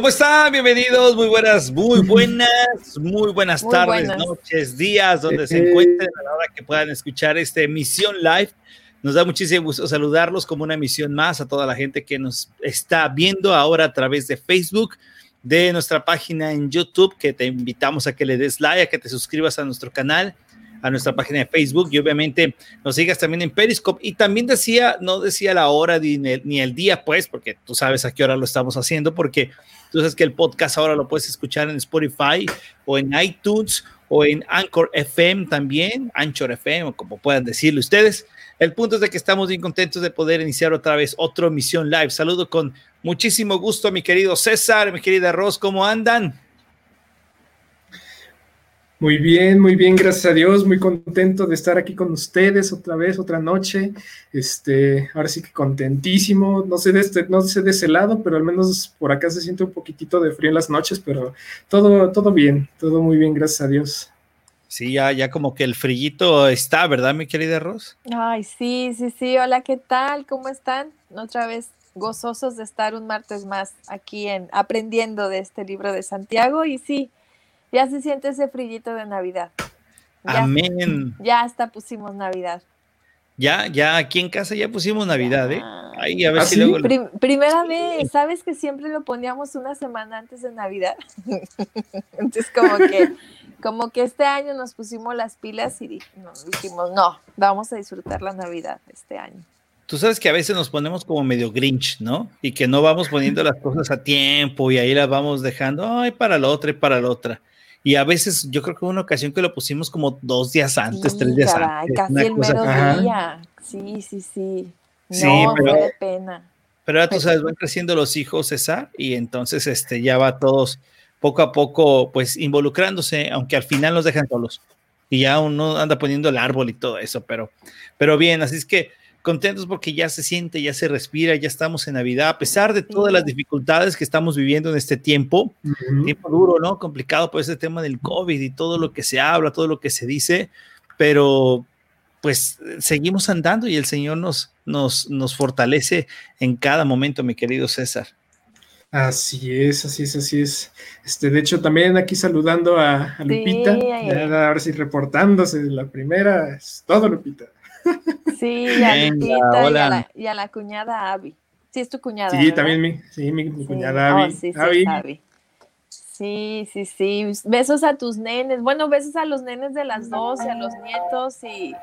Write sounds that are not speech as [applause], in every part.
¿Cómo están? Bienvenidos, muy buenas, muy [laughs] buenas, muy buenas tardes, noches, días, donde se encuentren a la hora que puedan escuchar esta emisión live. Nos da muchísimo gusto saludarlos como una emisión más a toda la gente que nos está viendo ahora a través de Facebook, de nuestra página en YouTube, que te invitamos a que le des like, a que te suscribas a nuestro canal a nuestra página de Facebook y obviamente nos sigas también en Periscope. Y también decía, no decía la hora ni el, día, pues, porque tú sabes a qué hora lo estamos haciendo, porque tú sabes que el podcast ahora lo puedes escuchar en Spotify o en iTunes o en Anchor FM también, Anchor FM, o como puedan decirle ustedes. El punto es de que estamos bien contentos de poder iniciar otra vez otra emisión live. Saludo con muchísimo gusto a mi querido César, mi querida Ros, ¿cómo andan? Muy bien, muy bien, gracias a Dios, muy contento de estar aquí con ustedes otra vez, otra noche. Este, ahora sí que contentísimo, no sé de este, no sé de ese lado, pero al menos por acá se siente un poquitito de frío en las noches, pero todo, todo bien, todo muy bien, gracias a Dios. Sí, ya, ya como que el frillito está, ¿verdad, mi querida Ros? Ay, sí, sí, sí. Hola, ¿qué tal? ¿Cómo están? Otra vez gozosos de estar un martes más aquí en aprendiendo de este libro de Santiago y sí, ya se siente ese frillito de Navidad. Amén. Ya hasta pusimos Navidad. Ya, ya aquí en casa ya pusimos Navidad, ¿eh? Ahí, a ver ¿Ah, si luego... primera vez, ¿sabes que siempre lo poníamos una semana antes de Navidad? [laughs] Entonces como que, como que este año nos pusimos las pilas y nos dijimos, no, vamos a disfrutar la Navidad este año. Tú sabes que a veces nos ponemos como medio grinch, ¿no? Y que no vamos poniendo las cosas a tiempo y ahí las vamos dejando, ay, para la otra y para la otra. Y a veces, yo creo que hubo una ocasión que lo pusimos como dos días antes, tres días antes. Casi el mero día. Sí, sí, sí. No, pero, de pena. Pero ahora tú sabes, van creciendo los hijos, César, y entonces este, ya va todos poco a poco, pues involucrándose, aunque al final nos dejan solos. Y ya uno anda poniendo el árbol y todo eso, pero, pero bien, así es que contentos porque ya se siente, ya se respira, ya estamos en Navidad, a pesar de todas las dificultades que estamos viviendo en este tiempo, tiempo duro, ¿no? Complicado por ese tema del COVID y todo lo que se habla, todo lo que se dice, pero pues seguimos andando y el Señor nos, nos, nos fortalece en cada momento, mi querido César. Así es, así es, así es. Este, de hecho, también aquí saludando a, Lupita, ahora sí reportándose la primera, es todo Lupita. Sí, y a, la, y a, la, cuñada Abby. Sí, es tu cuñada. Sí, también mi, sí, mi, cuñada Abby. Oh, sí, sí, Sí, sí, sí. Besos a tus nenes. Bueno, besos a los nenes de las dos y a los nietos y,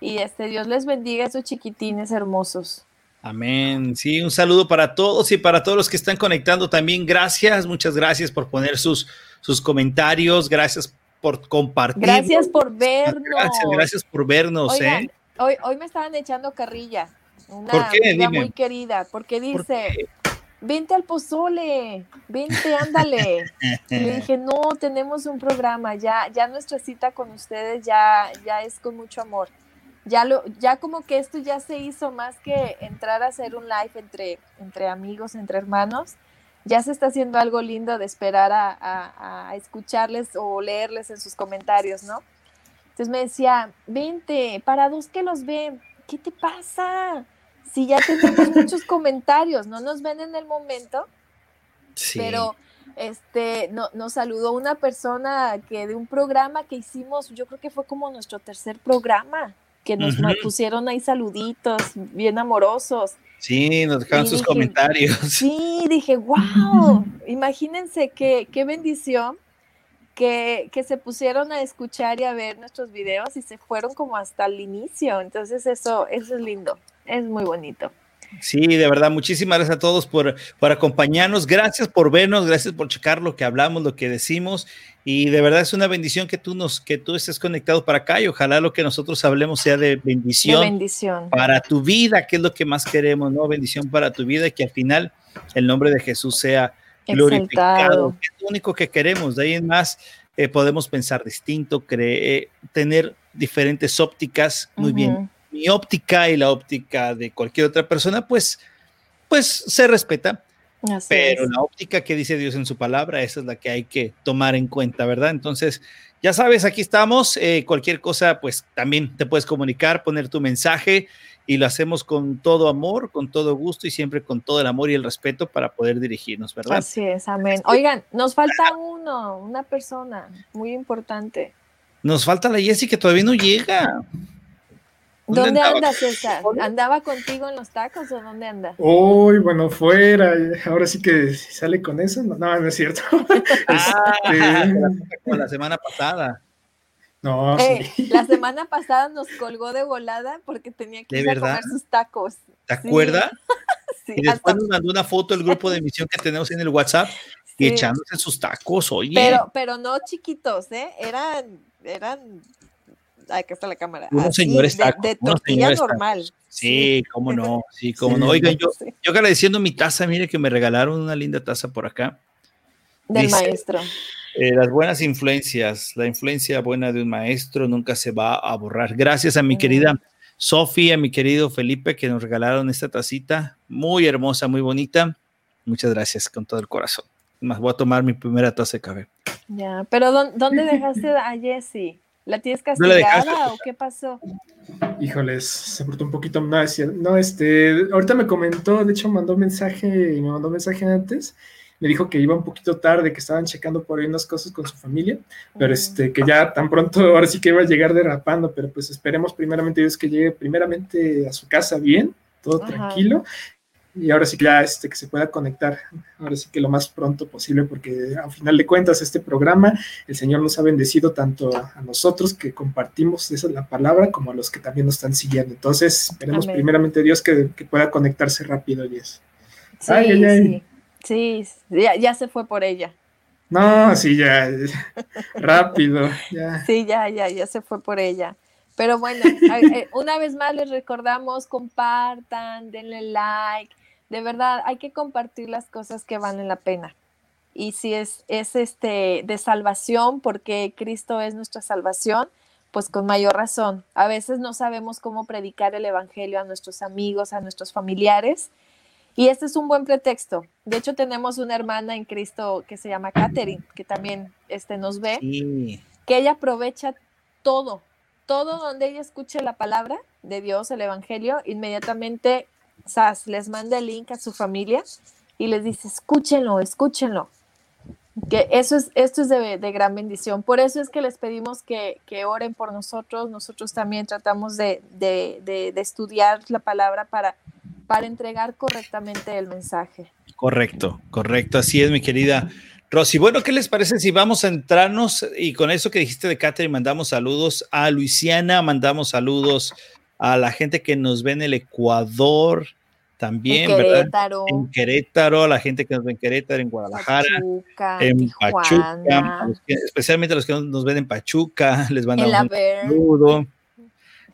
y este Dios les bendiga a esos chiquitines hermosos. Amén. Sí, un saludo para todos y para todos los que están conectando también. Gracias, muchas gracias por poner sus, sus comentarios. Gracias por compartir. Gracias por vernos. Gracias, gracias por vernos. ¿eh? Hoy, hoy me estaban echando carrilla. Una ¿Por amiga muy querida, porque dice, vente al pozole, vente, ándale. [laughs] y le dije, no, tenemos un programa, ya, ya nuestra cita con ustedes ya, ya es con mucho amor. Ya, lo, ya como que esto ya se hizo más que entrar a hacer un live entre, entre amigos, entre hermanos. Ya se está haciendo algo lindo de esperar a, a escucharles o leerles en sus comentarios, ¿no? Entonces me decía, vente, para dos que los ven, ¿qué te pasa? Si ya tenemos [laughs] muchos comentarios, no nos ven en el momento, sí. pero este, no, nos saludó una persona que de un programa que hicimos, yo creo que fue como nuestro tercer programa, que nos pusieron ahí saluditos, bien amorosos. Sí, nos dejaron sus comentarios. Sí, dije, [laughs] wow, imagínense qué, qué bendición que, se pusieron a escuchar y a ver nuestros videos y se fueron como hasta el inicio. Entonces eso, eso es lindo, es muy bonito. Sí, de verdad, muchísimas gracias a todos por, por acompañarnos. Gracias por vernos, gracias por checar lo que hablamos, lo que decimos. Y de verdad es una bendición que tú nos, que tú estés conectado para acá y ojalá lo que nosotros hablemos sea de bendición, de bendición. para tu vida, que es lo que más queremos, ¿no? Bendición para tu vida y que al final el nombre de Jesús sea glorificado, es lo único que queremos. De ahí en más eh, podemos pensar distinto, creer, tener diferentes ópticas, muy bien. Mi óptica y la óptica de cualquier otra persona, pues, pues se respeta. pero la óptica que dice Dios en su palabra, esa es la que hay que tomar en cuenta, ¿verdad? Entonces, ya sabes, aquí estamos. Eh, cualquier cosa, pues también te puedes comunicar, poner tu mensaje y lo hacemos con todo amor, con todo gusto y siempre con todo el amor y el respeto para poder dirigirnos, ¿verdad? Así es, amén. Oigan, nos falta uno, una persona muy importante. Nos falta la Jessie que todavía no llega. ¿Dónde, anda César? ¿Andaba contigo en los tacos o dónde anda? Uy, bueno, fuera. Ahora sí que sale con eso. No, no, es cierto. [laughs] ah, este, como la semana pasada. No, eh, La semana pasada nos colgó de volada porque tenía que ir a comer sus tacos. ¿Te acuerdas? [laughs] sí, y después nos mandó una foto del grupo de emisión que tenemos en el WhatsApp y echándose sus tacos, oye. Pero, pero no chiquitos, ¿eh? Eran, eran Aquí está la cámara. Unos señores tacos, de, tortilla normal. Sí, cómo no, sí, cómo no. Oigan, yo, [laughs] yo agradeciendo mi taza, mire que me regalaron una linda taza por acá. Del maestro. Eh, las buenas influencias, la influencia buena de un maestro nunca se va a borrar. Gracias a mi querida Sofía, a mi querido Felipe, que nos regalaron esta tacita, muy hermosa, muy bonita. Muchas gracias con todo el corazón. Más voy a tomar mi primera taza de café. Ya, pero ¿dónde dejaste a Jessie? ¿La tienes castigada o qué pasó? Híjoles, se portó un poquito más. No, este, ahorita me comentó, de hecho mandó mensaje y me mandó mensaje antes. Me dijo que iba un poquito tarde, que estaban checando por ahí unas cosas con su familia, pero este, que ya tan pronto, [laughs] ahora sí que iba a llegar derrapando, pero pues esperemos primeramente Dios que llegue primeramente a su casa bien, todo tranquilo, y ahora sí que ya este, que se pueda conectar, ahora sí que lo más pronto posible, porque a final de cuentas este programa, el Señor nos ha bendecido tanto a, nosotros que compartimos esa la palabra, como a los que también nos están siguiendo. Entonces, esperemos primeramente Dios que, pueda conectarse rápido, Yes. Sí, ay, ay, sí, sí ya, se fue por ella. No, sí, ya, [laughs] rápido, ya. Sí, ya, ya, ya se fue por ella. Pero bueno, [laughs] eh, una vez más les recordamos, compartan, denle like, de verdad hay que compartir las cosas que valen la pena. Y si es, es este de salvación, porque Cristo es nuestra salvación, pues con mayor razón. A veces no sabemos cómo predicar el Evangelio a nuestros amigos, a nuestros familiares. Y este es un buen pretexto. De hecho, tenemos una hermana en Cristo que se llama Catherine, que también este, nos ve, que ella aprovecha todo, todo donde ella escuche la palabra de Dios, el Evangelio, inmediatamente SAS les manda el link a su familia y les dice, escúchenlo, escúchenlo. Que eso es, esto es de, gran bendición. Por eso es que les pedimos que, oren por nosotros. Nosotros también tratamos de, estudiar la palabra para, para entregar correctamente el mensaje. Correcto, correcto. Así es, mi querida Rosy. Bueno, ¿qué les parece si vamos a entrarnos y con eso que dijiste de Catherine, mandamos saludos a Luisiana, mandamos saludos a la gente que nos ve en el Ecuador también, en Querétaro. En Querétaro, a la gente que nos ve en Querétaro, en Guadalajara, en Pachuca, especialmente a los que nos ven en Pachuca, les a un saludo.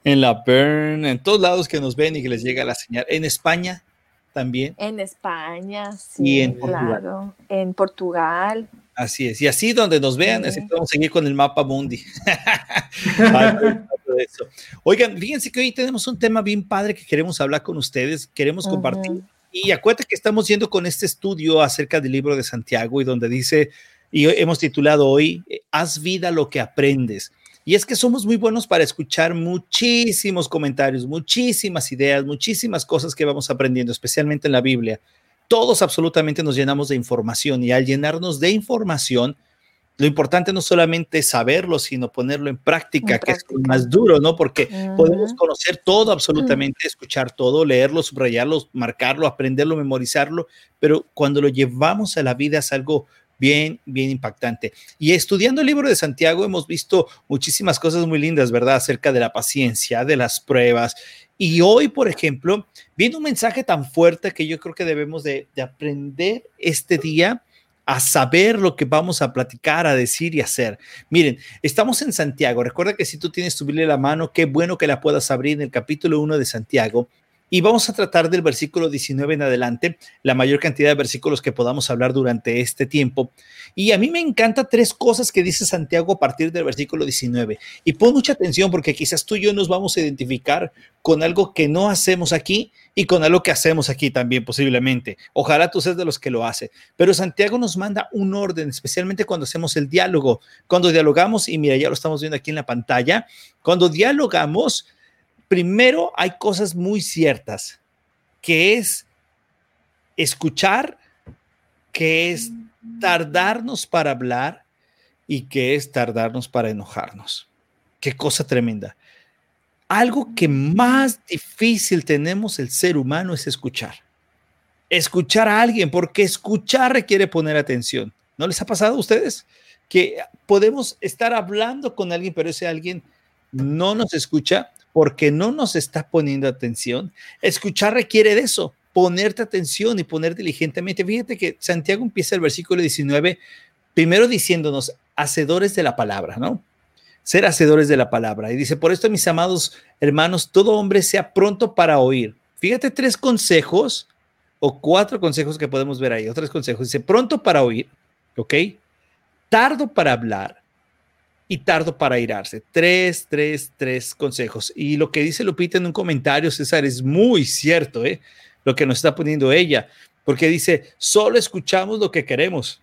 En la Bern, en todos lados que nos ven y que les llega la señal. En España también. En España, sí. Y en Portugal. En Portugal. Así es. Y así donde nos vean, así podemos seguir con el mapa mundi. [laughs] Oigan, fíjense que hoy tenemos un tema bien padre que queremos hablar con ustedes, queremos compartir. Y acuérdate que estamos yendo con este estudio acerca del libro de Santiago y donde dice, y hemos titulado hoy, Haz vida lo que aprendes. Y es que somos muy buenos para escuchar muchísimos comentarios, muchísimas ideas, muchísimas cosas que vamos aprendiendo, especialmente en la Biblia. Todos absolutamente nos llenamos de información y al llenarnos de información, lo importante no solamente es saberlo, sino ponerlo en práctica, que es más duro, ¿no? Porque podemos conocer todo absolutamente, escuchar todo, leerlo, subrayarlo, marcarlo, aprenderlo, memorizarlo, pero cuando lo llevamos a la vida es algo bien, bien impactante. Y estudiando el libro de Santiago hemos visto muchísimas cosas muy lindas, ¿verdad? Acerca de la paciencia, de las pruebas. Y hoy, por ejemplo, viene un mensaje tan fuerte que yo creo que debemos de, de aprender este día a saber lo que vamos a platicar, a decir y hacer. Miren, estamos en Santiago. Recuerda que si tú tienes tu Biblia en la mano, qué bueno que la puedas abrir en el capítulo 1 de Santiago. Y vamos a tratar del versículo 19 en adelante, la mayor cantidad de versículos que podamos hablar durante este tiempo. Y a mí me encanta tres cosas que dice Santiago a partir del versículo 19. Y pon mucha atención porque quizás tú y yo nos vamos a identificar con algo que no hacemos aquí y con algo que hacemos aquí también posiblemente. Ojalá tú seas de los que lo hace. Pero Santiago nos manda un orden, especialmente cuando hacemos el diálogo. Cuando dialogamos, y mira, ya lo estamos viendo aquí en la pantalla, cuando dialogamos, primero hay cosas muy ciertas, que es escuchar, que es tardarnos para hablar y que es tardarnos para enojarnos. Qué cosa tremenda. Algo que más difícil tenemos el ser humano es escuchar. Escuchar a alguien, porque escuchar requiere poner atención. ¿No les ha pasado a ustedes? Que podemos estar hablando con alguien, pero ese alguien no nos escucha porque no nos está poniendo atención. Escuchar requiere de eso, ponerte atención y poner diligentemente. Fíjate que Santiago empieza el versículo 19, primero diciéndonos, hacedores de la palabra, ¿no? Ser hacedores de la palabra. Y dice, por esto, mis amados hermanos, todo hombre sea pronto para oír. Fíjate tres consejos o cuatro consejos que podemos ver ahí, otros consejos. Dice, pronto para oír, ¿ok? Tardo para hablar y tardo para irarse. Tres, tres, tres consejos. Y lo que dice Lupita en un comentario, César, es muy cierto, ¿eh? Lo que nos está poniendo ella, porque dice, solo escuchamos lo que queremos.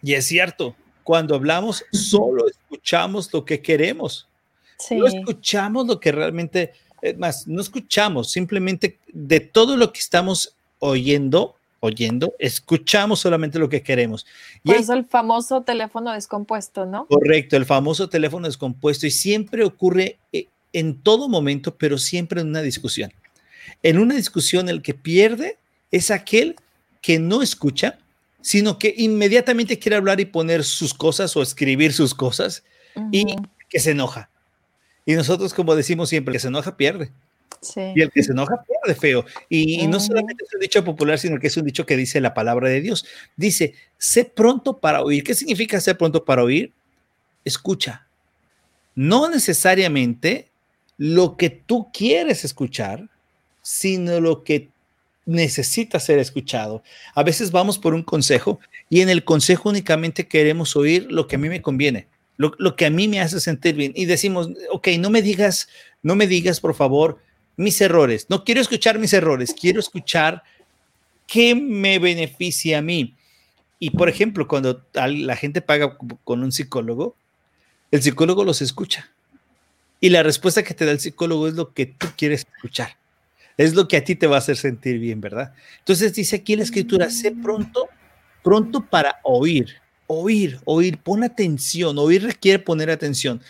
Y es cierto, cuando hablamos, solo escuchamos lo que queremos. No escuchamos lo que realmente, es más, no escuchamos, simplemente de todo lo que estamos oyendo, oyendo, escuchamos solamente lo que queremos. Y Por eso el famoso teléfono descompuesto, ¿no? Correcto, el famoso teléfono descompuesto y siempre ocurre eh, en todo momento, pero siempre en una discusión. En una discusión el que pierde es aquel que no escucha, sino que inmediatamente quiere hablar y poner sus cosas o escribir sus cosas y que se enoja. Y nosotros, como decimos siempre, que se enoja pierde. Y el que se enoja pierde feo. Y, no solamente es un dicho popular, sino que es un dicho que dice la palabra de Dios. Dice, sé pronto para oír. ¿Qué significa ser pronto para oír? Escucha. No necesariamente lo que tú quieres escuchar, sino lo que necesita ser escuchado. A veces vamos por un consejo y en el consejo únicamente queremos oír lo que a mí me conviene, lo, lo, que a mí me hace sentir bien. Y decimos, ok, no me digas, no me digas, por favor, mis errores. No quiero escuchar mis errores, quiero escuchar qué me beneficia a mí. Y por ejemplo, cuando la gente paga con un psicólogo, el psicólogo los escucha. Y la respuesta que te da el psicólogo es lo que tú quieres escuchar. Es lo que a ti te va a hacer sentir bien, ¿verdad? Entonces dice aquí la escritura, sé pronto, pronto para oír, oír, oír, pon atención, oír requiere poner atención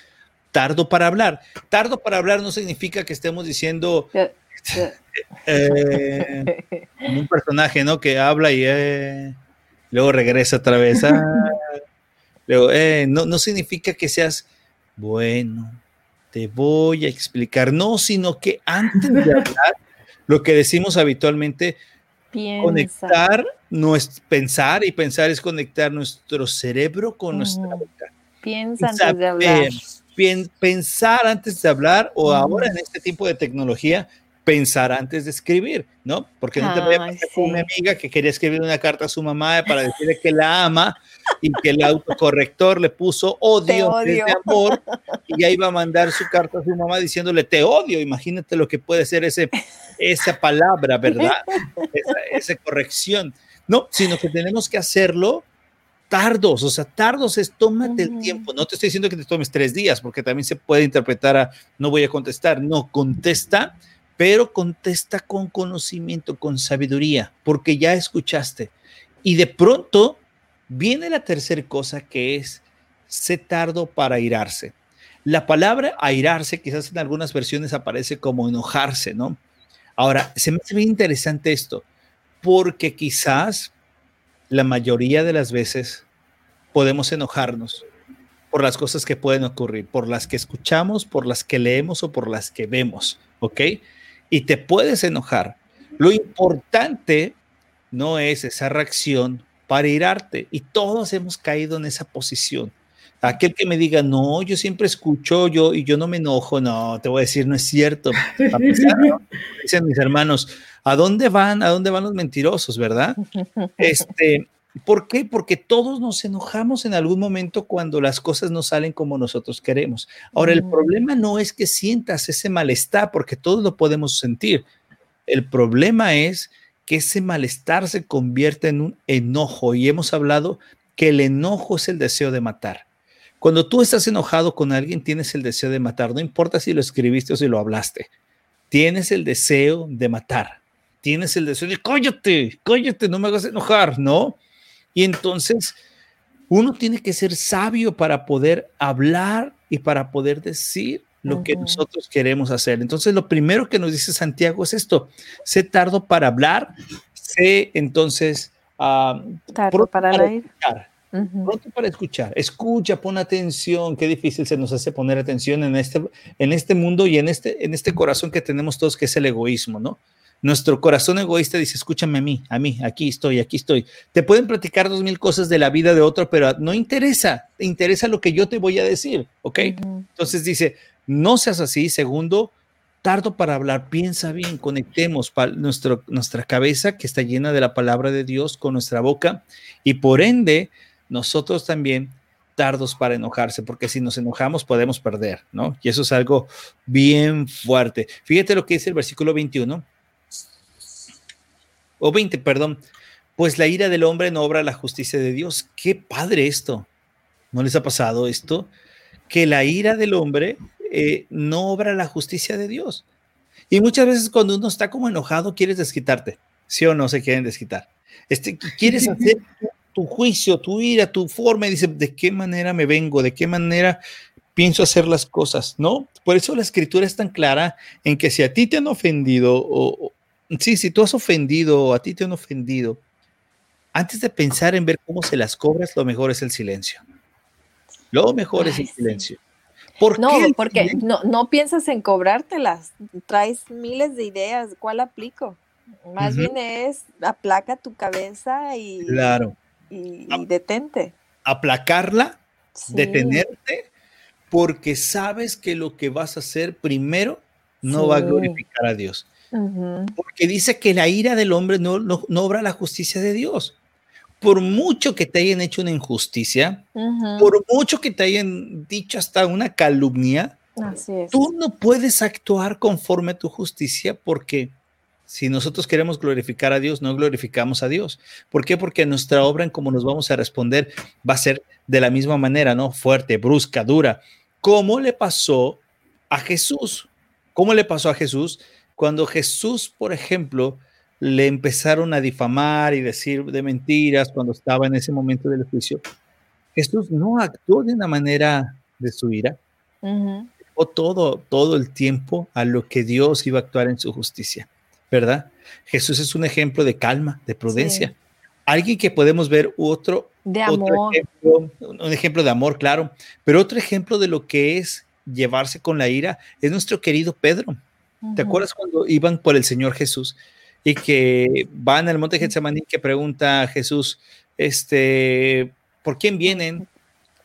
tardo para hablar. Tardo para hablar no significa que estemos diciendo [laughs] eh, un personaje, ¿no? Que habla y eh, luego regresa otra vez. Ah, [laughs] luego, eh, no, no significa que seas bueno, te voy a explicar. No, sino que antes de [laughs] hablar, lo que decimos habitualmente, conectar, no es pensar y pensar es conectar nuestro cerebro con nuestra boca. Piensa antes de hablar pensar antes de hablar o ahora en este tipo de tecnología, pensar antes de escribir, ¿no? Porque no te voy a pasar con una amiga que quería escribir una carta a su mamá para decirle que la ama y que el autocorrector le puso odio, de amor [laughs] y ya iba a mandar su carta a su mamá diciéndole te odio. Imagínate lo que puede ser ese, esa palabra, ¿verdad? Esa, esa corrección. No, sino que tenemos que hacerlo tardos, o sea, tardos es tómate el tiempo. No te estoy diciendo que te tomes tres días, porque también se puede interpretar a no voy a contestar. No, contesta, pero contesta con conocimiento, con sabiduría, porque ya escuchaste. Y de pronto viene la tercera cosa que es se tardo para airarse. La palabra airarse quizás en algunas versiones aparece como enojarse, ¿no? Ahora, se me hace bien interesante esto, porque quizás la mayoría de las veces podemos enojarnos por las cosas que pueden ocurrir, por las que escuchamos, por las que leemos o por las que vemos, ¿ok? Y te puedes enojar. Lo importante no es esa reacción para irarte. Y todos hemos caído en esa posición. Aquel que me diga, no, yo siempre escucho yo y yo no me enojo, no, te voy a decir, no es cierto. Dicen mis hermanos, ¿A dónde van? ¿A dónde van los mentirosos, verdad? Este, ¿Por qué? Porque todos nos enojamos en algún momento cuando las cosas no salen como nosotros queremos. Ahora, el problema no es que sientas ese malestar, porque todos lo podemos sentir. El problema es que ese malestar se convierte en un enojo y hemos hablado que el enojo es el deseo de matar. Cuando tú estás enojado con alguien, tienes el deseo de matar, no importa si lo escribiste o si lo hablaste, tienes el deseo de matar, tienes el deseo de cállate, cállate, no me hagas enojar, ¿no? Y entonces uno tiene que ser sabio para poder hablar y para poder decir lo que nosotros queremos hacer. Entonces, lo primero que nos dice Santiago es esto, sé tardo para hablar, sé entonces... Uh, tardo para, Escuchar, Pronto para escuchar, escucha, pon atención, qué difícil se nos hace poner atención en este, en este mundo y en este, en este corazón que tenemos todos, que es el egoísmo, ¿no? Nuestro corazón egoísta dice, escúchame a mí, a mí, aquí estoy, aquí estoy. Te pueden platicar dos mil cosas de la vida de otro, pero no interesa, te interesa lo que yo te voy a decir, ¿ok? Entonces dice, no seas así. Segundo, tardo para hablar, piensa bien, conectemos nuestro, nuestra cabeza que está llena de la palabra de Dios con nuestra boca y por ende nosotros también tardos para enojarse, porque si nos enojamos podemos perder, ¿no? Y eso es algo bien fuerte. Fíjate lo que dice el versículo 21 o 20, perdón, pues la ira del hombre no obra la justicia de Dios. Qué padre esto. ¿No les ha pasado esto? Que la ira del hombre eh, no obra la justicia de Dios. Y muchas veces cuando uno está como enojado, quieres desquitarte. ¿Sí o no se quieren desquitar? Este, quieres hacer tu juicio, tu ira, tu forma dice, ¿de qué manera me vengo? ¿De qué manera pienso hacer las cosas? ¿No? Por eso la escritura es tan clara en que si a ti te han ofendido o, Sí, si tú has ofendido a ti te han ofendido, antes de pensar en ver cómo se las cobras, lo mejor es el silencio. Lo mejor es el silencio. ¿Por no, porque no, no piensas en cobrártelas, traes miles de ideas, ¿cuál aplico? Más bien es aplaca tu cabeza y, claro. y, detente. Aplacarla, detenerte, porque sabes que lo que vas a hacer primero no va a glorificar a Dios. Porque dice que la ira del hombre no, no, obra la justicia de Dios. Por mucho que te hayan hecho una injusticia, por mucho que te hayan dicho hasta una calumnia, tú no puedes actuar conforme a tu justicia porque si nosotros queremos glorificar a Dios, no glorificamos a Dios. ¿Por qué? Porque nuestra obra en cómo nos vamos a responder va a ser de la misma manera, ¿no? Fuerte, brusca, dura. ¿Cómo le pasó a Jesús? ¿Cómo le pasó a Jesús? Cuando Jesús, por ejemplo, le empezaron a difamar y decir de mentiras cuando estaba en ese momento del juicio, Jesús no actuó de una manera de su ira, o todo, todo el tiempo a lo que Dios iba a actuar en su justicia, ¿verdad? Jesús es un ejemplo de calma, de prudencia. Alguien que podemos ver otro, de amor. ejemplo, un ejemplo de amor, claro, pero otro ejemplo de lo que es llevarse con la ira es nuestro querido Pedro. ¿Te acuerdas cuando iban por el Señor Jesús y que van al monte Getsemaní que pregunta a Jesús, este, ¿por quién vienen?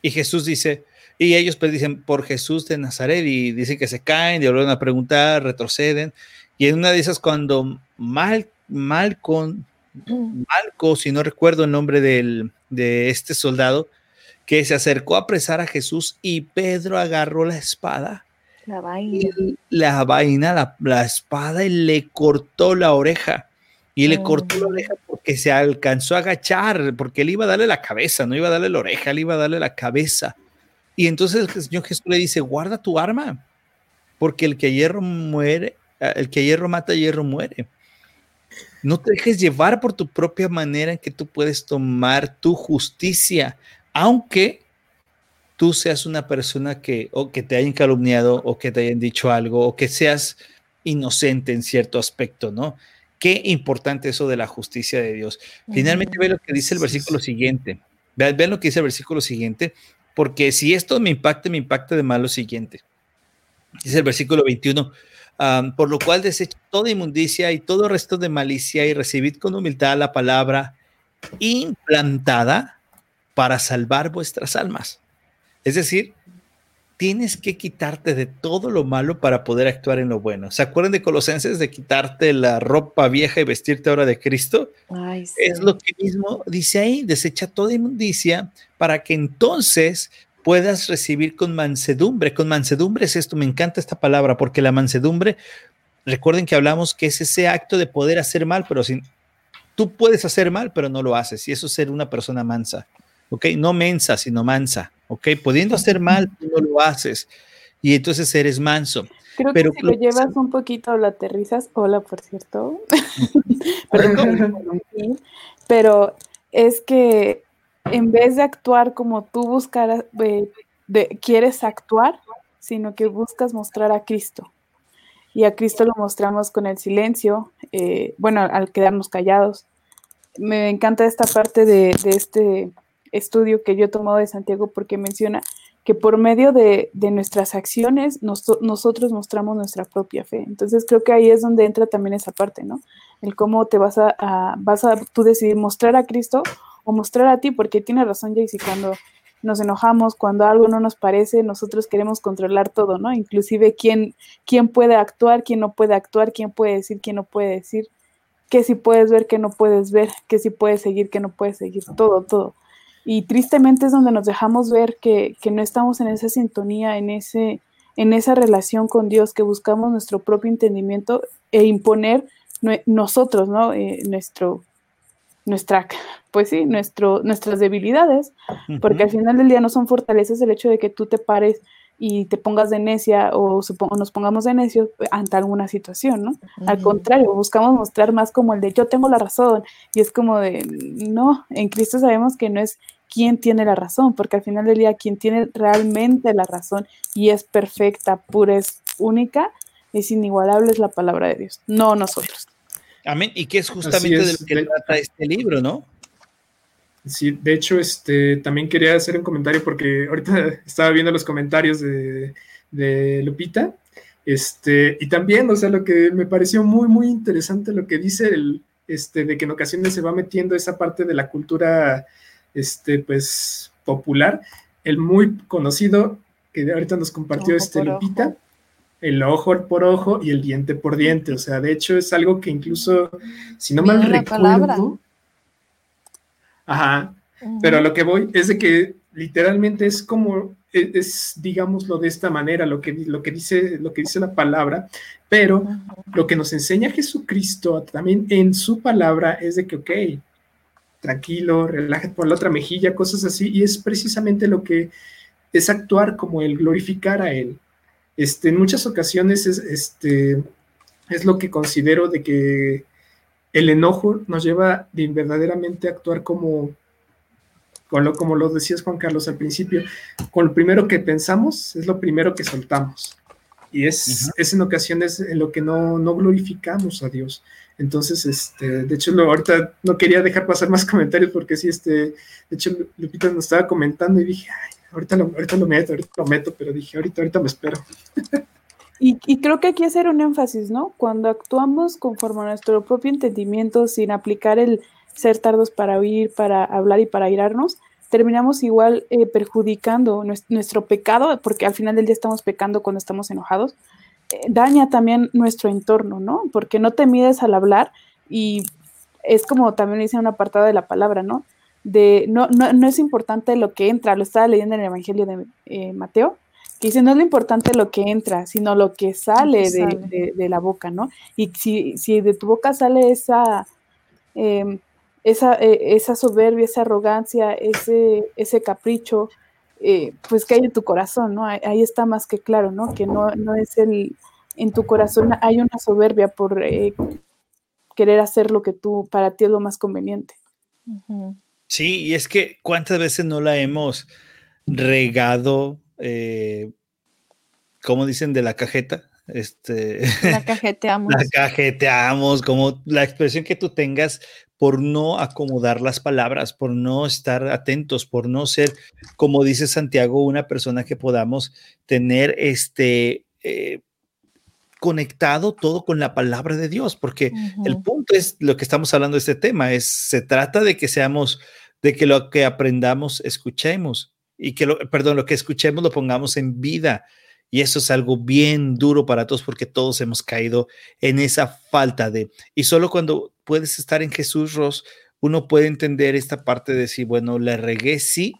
Y Jesús dice, y ellos pues dicen, por Jesús de Nazaret, y dicen que se caen, y vuelven a preguntar, retroceden, y en una de esas cuando Mal, Malco, Malco, si no recuerdo el nombre del, de este soldado, que se acercó a apresar a Jesús y Pedro agarró la espada la vaina. la vaina, la, espada, y le cortó la oreja. Y le cortó la oreja porque se alcanzó a agachar, porque él iba a darle la cabeza, no iba a darle la oreja, él iba a darle la cabeza. Y entonces el Señor Jesús le dice, guarda tu arma, porque el que hierro muere, el que hierro mata, hierro muere. No te dejes llevar por tu propia manera en que tú puedes tomar tu justicia, aunque tú seas una persona que o que te hayan calumniado o que te hayan dicho algo o que seas inocente en cierto aspecto, ¿no? Qué importante eso de la justicia de Dios. Finalmente ve lo que dice el versículo siguiente. Vean, lo que dice el versículo siguiente, porque si esto me impacta, me impacta de mal lo siguiente. Dice el versículo 21, por lo cual desecha toda inmundicia y todo resto de malicia y recibid con humildad la palabra implantada para salvar vuestras almas. Es decir, tienes que quitarte de todo lo malo para poder actuar en lo bueno. ¿Se acuerdan de Colosenses de quitarte la ropa vieja y vestirte ahora de Cristo? Es lo que mismo dice ahí, desecha toda inmundicia para que entonces puedas recibir con mansedumbre. Con mansedumbre es esto, me encanta esta palabra, porque la mansedumbre, recuerden que hablamos que es ese acto de poder hacer mal, pero sin, tú puedes hacer mal, pero no lo haces, y eso es ser una persona mansa, ¿ok? No mensa, sino mansa. ¿Ok? Pudiendo hacer mal, tú no lo haces. Y entonces eres manso. Creo pero que si lo llevas un poquito, lo aterrizas. Hola, por cierto. [laughs] pero es que en vez de actuar como tú buscaras, eh, quieres actuar, sino que buscas mostrar a Cristo. Y a Cristo lo mostramos con el silencio, eh, bueno, al quedarnos callados. Me encanta esta parte de, este estudio que yo he tomado de Santiago porque menciona que por medio de, nuestras acciones nosotros mostramos nuestra propia fe. Entonces creo que ahí es donde entra también esa parte, ¿no? El cómo te vas a, vas a tú decidir mostrar a Cristo o mostrar a ti, porque tiene razón Jaycee, cuando nos enojamos, cuando algo no nos parece, nosotros queremos controlar todo, ¿no? Inclusive quién, quién puede actuar, quién no puede actuar, quién puede decir, quién no puede decir, qué si puedes ver, qué no puedes ver, qué si puedes seguir, qué no puedes seguir, todo, todo. Y tristemente es donde nos dejamos ver que, que no estamos en esa sintonía, en, ese, en esa relación con Dios, que buscamos nuestro propio entendimiento e imponer nosotros, ¿no? Eh, nuestro, nuestra, pues sí, nuestro, nuestras debilidades, porque al final del día no son fortalezas el hecho de que tú te pares y te pongas de necia o, nos pongamos de necios ante alguna situación, ¿no? Al contrario, buscamos mostrar más como el de yo tengo la razón y es como de, no, en Cristo sabemos que no es quién tiene la razón, porque al final del día quien tiene realmente la razón y es perfecta, pura, es única, es inigualable, es la palabra de Dios, no nosotros. Amén. Y que es justamente de lo que trata este libro, ¿no? Sí, de hecho, este, también quería hacer un comentario porque ahorita [laughs] estaba viendo los comentarios de, Lupita. Este, y también, o sea, lo que me pareció muy, muy interesante lo que dice el, este, de que en ocasiones se va metiendo esa parte de la cultura, este, pues, popular. El muy conocido que ahorita nos compartió este Lupita, el ojo por ojo y el diente por diente. O sea, de hecho es algo que incluso, si no mal recuerdo, ajá, pero a lo que voy es de que literalmente es como e, es, digámoslo de esta manera lo que, lo que dice lo que dice la palabra pero lo que nos enseña Jesucristo también en su palabra es de que ok tranquilo relájate por la otra mejilla cosas así y es precisamente lo que es actuar como el glorificar a él. Este, en muchas ocasiones es, este, es lo que considero de que el enojo nos lleva de verdaderamente a actuar como, con lo, como lo decías Juan Carlos al principio, con lo primero que pensamos es lo primero que soltamos. Y es, es en ocasiones en lo que no, no, glorificamos a Dios. Entonces, este, de hecho, ahorita no quería dejar pasar más [laughs] comentarios porque sí, este, de hecho, Lupita nos estaba comentando y dije, ay, ahorita lo, ahorita lo meto, ahorita lo meto, pero dije, ahorita, ahorita me espero. [laughs] Y, creo que aquí hacer un énfasis, ¿no? Cuando actuamos conforme a nuestro propio entendimiento, sin aplicar el ser tardos para oír, para hablar y para irarnos, terminamos igual eh, perjudicando nuestro, pecado, porque al final del día estamos pecando cuando estamos enojados, eh, daña también nuestro entorno, ¿no? Porque no te mides al hablar y es como también dice un apartado de la palabra, ¿no? de no, no, no, es importante lo que entra, lo estaba leyendo en el Evangelio de eh, Mateo, que dice, no es lo importante lo que entra, sino lo que sale, De, la boca, ¿no? Y si, si, de tu boca sale esa, em, esa, eh, esa soberbia, esa arrogancia, ese, ese capricho, eh, pues que hay en tu corazón, ¿no? Ahí, está más que claro, ¿no? Que no, no es el, en tu corazón hay una soberbia por querer hacer lo que tú, para ti es lo más conveniente. Sí, y es que cuántas veces no la hemos regado, eh, como dicen, de la cajeta. Este, la [laughs] cajeteamos. La cajeteamos, como la expresión que tú tengas por no acomodar las palabras, por no estar atentos, por no ser, como dice Santiago, una persona que podamos tener este, eh, conectado todo con la palabra de Dios, porque el punto es lo que estamos hablando de este tema, es se trata de que seamos, de que lo que aprendamos, escuchemos y que lo, perdón, lo que escuchemos lo pongamos en vida. Y eso es algo bien duro para todos porque todos hemos caído en esa falta de, y solo cuando puedes estar en Jesús, Ros, uno puede entender esta parte de decir, bueno, le regué, sí,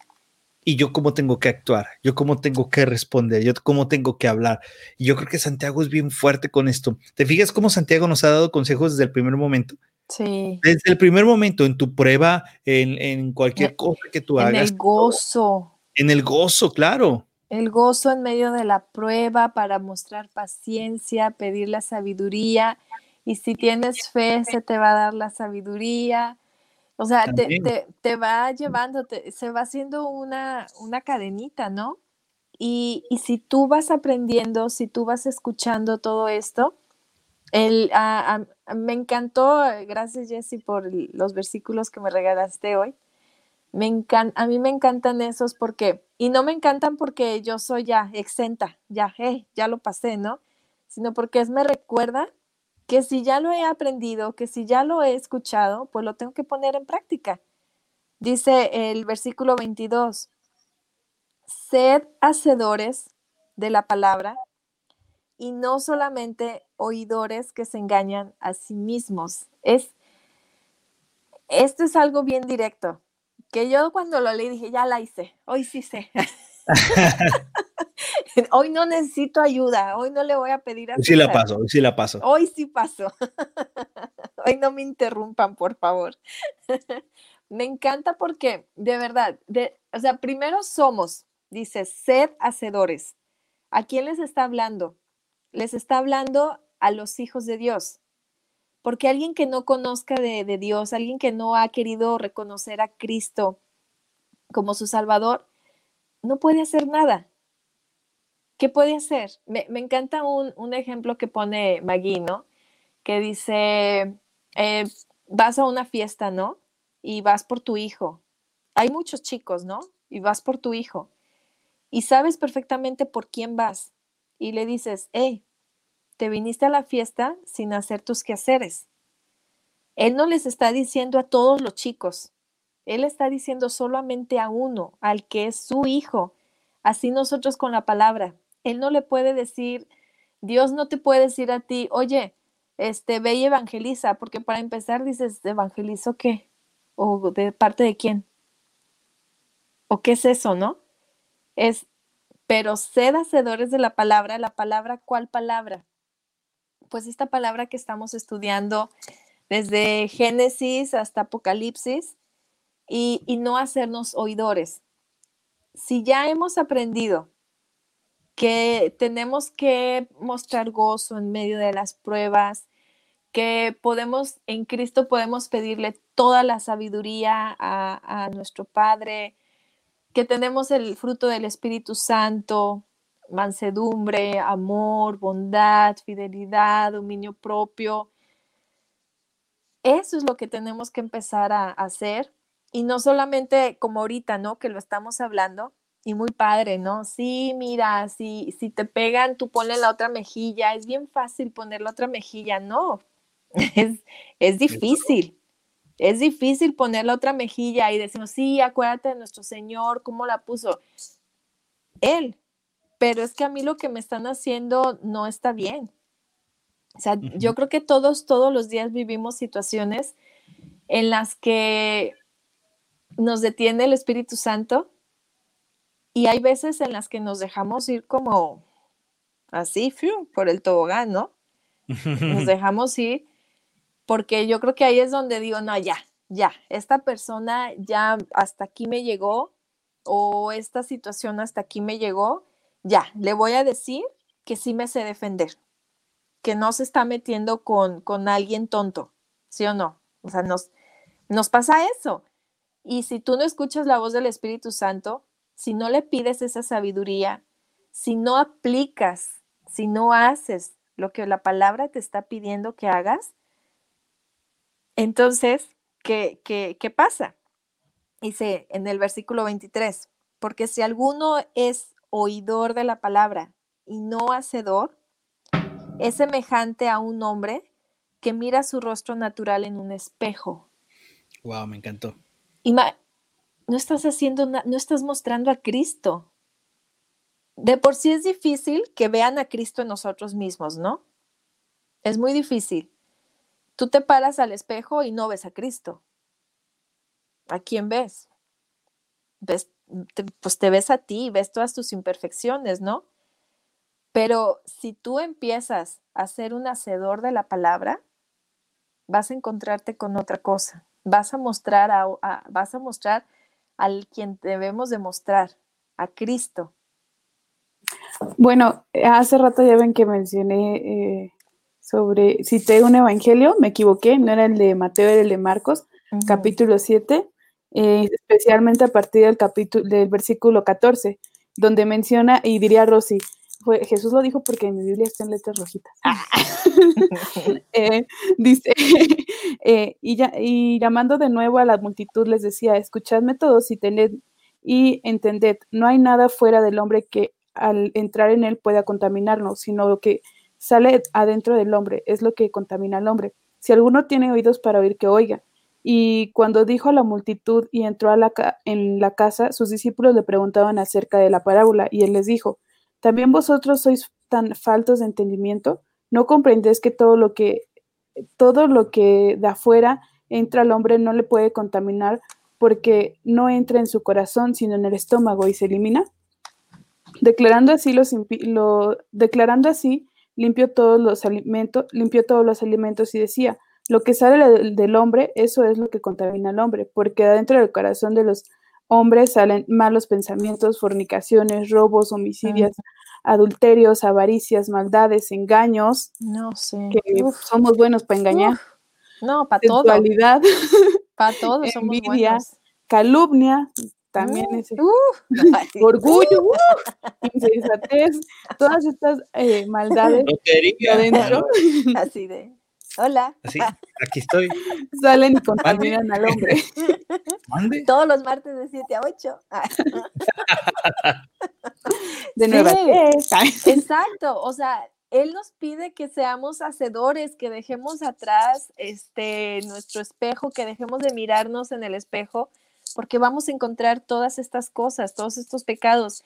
y yo cómo tengo que actuar, yo cómo tengo que responder, yo cómo tengo que hablar. Y yo creo que Santiago es bien fuerte con esto. ¿Te fijas cómo Santiago nos ha dado consejos desde el primer momento? Sí. Desde el primer momento, en tu prueba, en, en cualquier cosa que tú hagas. En el gozo. En el gozo, claro. El gozo en medio de la prueba para mostrar paciencia, pedir la sabiduría. Y si tienes fe, se te va a dar la sabiduría. O sea, te, va llevando, se va haciendo una, una cadenita, ¿no? Y, si tú vas aprendiendo, si tú vas escuchando todo esto, el, me encantó, gracias Jesse por los versículos que me regalaste hoy. Me encanta, a mí me encantan esos porque, y no me encantan porque yo soy ya exenta, ya, eh, ya lo pasé, ¿no? Sino porque es, me recuerda que si ya lo he aprendido, que si ya lo he escuchado, pues lo tengo que poner en práctica. Dice el versículo 22, sed hacedores de la palabra y no solamente oidores que se engañan a sí mismos. Es, esto es algo bien directo, que yo cuando lo leí dije, ya la hice, hoy sí sé. [laughs] [laughs] hoy no necesito ayuda, hoy no le voy a pedir a Hoy sí la paso, hoy sí la paso. Hoy sí paso. [laughs] hoy no me interrumpan, por favor. me encanta porque, de verdad, de, o sea, primero somos, dice, sed hacedores. ¿A quién les está hablando? Les está hablando a los hijos de Dios. Porque alguien que no conozca de, Dios, alguien que no ha querido reconocer a Cristo como su Salvador, no puede hacer nada. ¿Qué puede hacer? Me, encanta un, ejemplo que pone Magui, ¿no? Que dice, eh, vas a una fiesta, ¿no? Y vas por tu hijo. Hay muchos chicos, ¿no? Y vas por tu hijo. Y sabes perfectamente por quién vas. Y le dices, hey, te viniste a la fiesta sin hacer tus quehaceres. Él no les está diciendo a todos los chicos, él está diciendo solamente a uno, al que es su hijo. Así nosotros con la palabra. Él no le puede decir, Dios no te puede decir a ti, oye, este, ve y evangeliza, porque para empezar dices, ¿evangelizo qué? ¿O de parte de quién? ¿O qué es eso, no? Es, pero sed hacedores de la palabra, la palabra, ¿cuál palabra? Pues esta palabra que estamos estudiando desde Génesis hasta Apocalipsis, y, no hacernos oidores. Si ya hemos aprendido que tenemos que mostrar gozo en medio de las pruebas, que podemos, en Cristo podemos pedirle toda la sabiduría a, a, nuestro Padre, que tenemos el fruto del Espíritu Santo, mansedumbre, amor, bondad, fidelidad, dominio propio. Eso es lo que tenemos que empezar a hacer y no solamente como ahorita, ¿no? Que lo estamos hablando y muy padre, ¿no? Sí, mira, si, si te pegan, tú ponle la otra mejilla, es bien fácil poner la otra mejilla, no, [laughs] es, es difícil. Es difícil poner la otra mejilla y decimos, sí, acuérdate de nuestro Señor, cómo la puso. Él. Pero es que a mí lo que me están haciendo no está bien. O sea, yo creo que todos, todos los días vivimos situaciones en las que nos detiene el Espíritu Santo y hay veces en las que nos dejamos ir como así, por el tobogán, ¿no? Nos [laughs] dejamos ir porque yo creo que ahí es donde digo, no, ya, ya, esta persona ya hasta aquí me llegó o esta situación hasta aquí me llegó, ya, le voy a decir que sí me sé defender, que no se está metiendo con, con alguien tonto, ¿sí o no? O sea, nos, nos pasa eso. Y si tú no escuchas la voz del Espíritu Santo, si no le pides esa sabiduría, si no aplicas, si no haces lo que la palabra te está pidiendo que hagas, entonces, ¿qué, qué, qué pasa? Dice en el versículo 23, porque si alguno es oidor de la palabra y no hacedor, es semejante a un hombre que mira su rostro natural en un espejo. Wow, me encantó no estás haciendo no estás mostrando a Cristo. De por sí es difícil que vean a Cristo en nosotros mismos, ¿no? Es muy difícil. Tú te paras al espejo y no ves a Cristo. ¿A quién ves? ves pues te ves a ti, ves todas tus imperfecciones, ¿no? Pero si tú empiezas a ser un hacedor de la palabra, vas a encontrarte con otra cosa vas a mostrar a, vas a mostrar al quien debemos demostrar, a Cristo. Bueno, hace rato ya ven que mencioné eh, sobre, cité un evangelio, me equivoqué, no era el de Mateo, era el de Marcos, capítulo 7, eh, especialmente a partir del capítulo, del versículo 14, donde menciona, y diría Rosy, fue, Jesús lo dijo porque en mi Biblia está en letras rojitas. Ah. [laughs] Eh, dice, [laughs] eh, y, ya, y llamando de nuevo a la multitud les decía, escuchadme todos y tened y entended, no hay nada fuera del hombre que al entrar en él pueda contaminarnos, sino lo que sale adentro del hombre es lo que contamina al hombre. Si alguno tiene oídos para oír, que oiga. Y cuando dijo a la multitud y entró a la en la casa, sus discípulos le preguntaban acerca de la parábola, y él les dijo, ¿también vosotros sois tan faltos de entendimiento? ¿No comprendéis que todo lo que, todo lo que de afuera entra al hombre no le puede contaminar porque no entra en su corazón, sino en el estómago y se elimina? Declarando así, lo, declarando así limpió todos los alimentos, limpió todos los alimentos y decía, lo que sale del hombre, eso es lo que contamina al hombre, porque adentro del corazón de los hombres salen malos pensamientos, fornicaciones, robos, homicidios, adulterios, avaricias, maldades, engaños. No sé. Que somos buenos para engañar. No, para todo. [laughs] Para todo somos buenos. Calumnia, también mm, ese [laughs] orgullo, insensatez, todas estas eh, maldades adentro. [laughs] Así de, hola. Así, aquí estoy. [laughs] Salen y contaminan al hombre. [laughs] ¿Mande? Todos los martes de 7 a 8. [laughs] de nuevo. exacto, o sea, él nos pide que seamos hacedores, que dejemos atrás este nuestro espejo, que dejemos de mirarnos en el espejo porque vamos a encontrar todas estas cosas, todos estos pecados.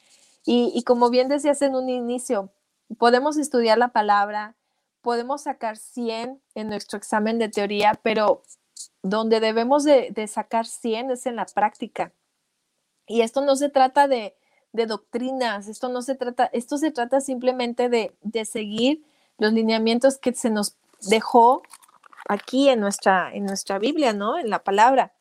Y, como bien decías en un inicio, podemos estudiar la palabra, podemos sacar 100 en nuestro examen de teoría, pero donde debemos de, sacar 100 es en la práctica. Y esto no se trata de, doctrinas, esto no se trata, esto se trata simplemente de, seguir los lineamientos que se nos dejó aquí en nuestra, en nuestra Biblia, ¿no? En la palabra.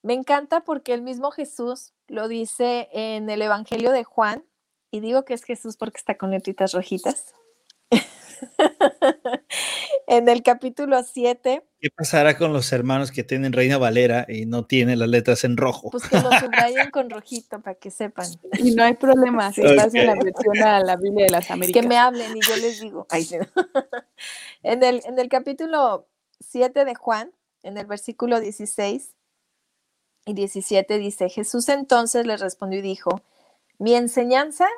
Me encanta porque el mismo Jesús lo dice en el Evangelio de Juan, y digo que es Jesús porque está con letritas rojitas. [laughs] [laughs] en el capítulo 7. ¿Qué pasará con los hermanos que tienen Reina Valera y no tienen las letras en rojo? Pues que lo subrayen con [laughs] rojito para que sepan. Y no hay problema, si estás en la versión a la Biblia de las Américas. Que me hablen y yo les digo. [laughs] en, el, en el capítulo 7 de Juan, en el versículo 16, y 17 dice, Jesús entonces le respondió y dijo, mi enseñanza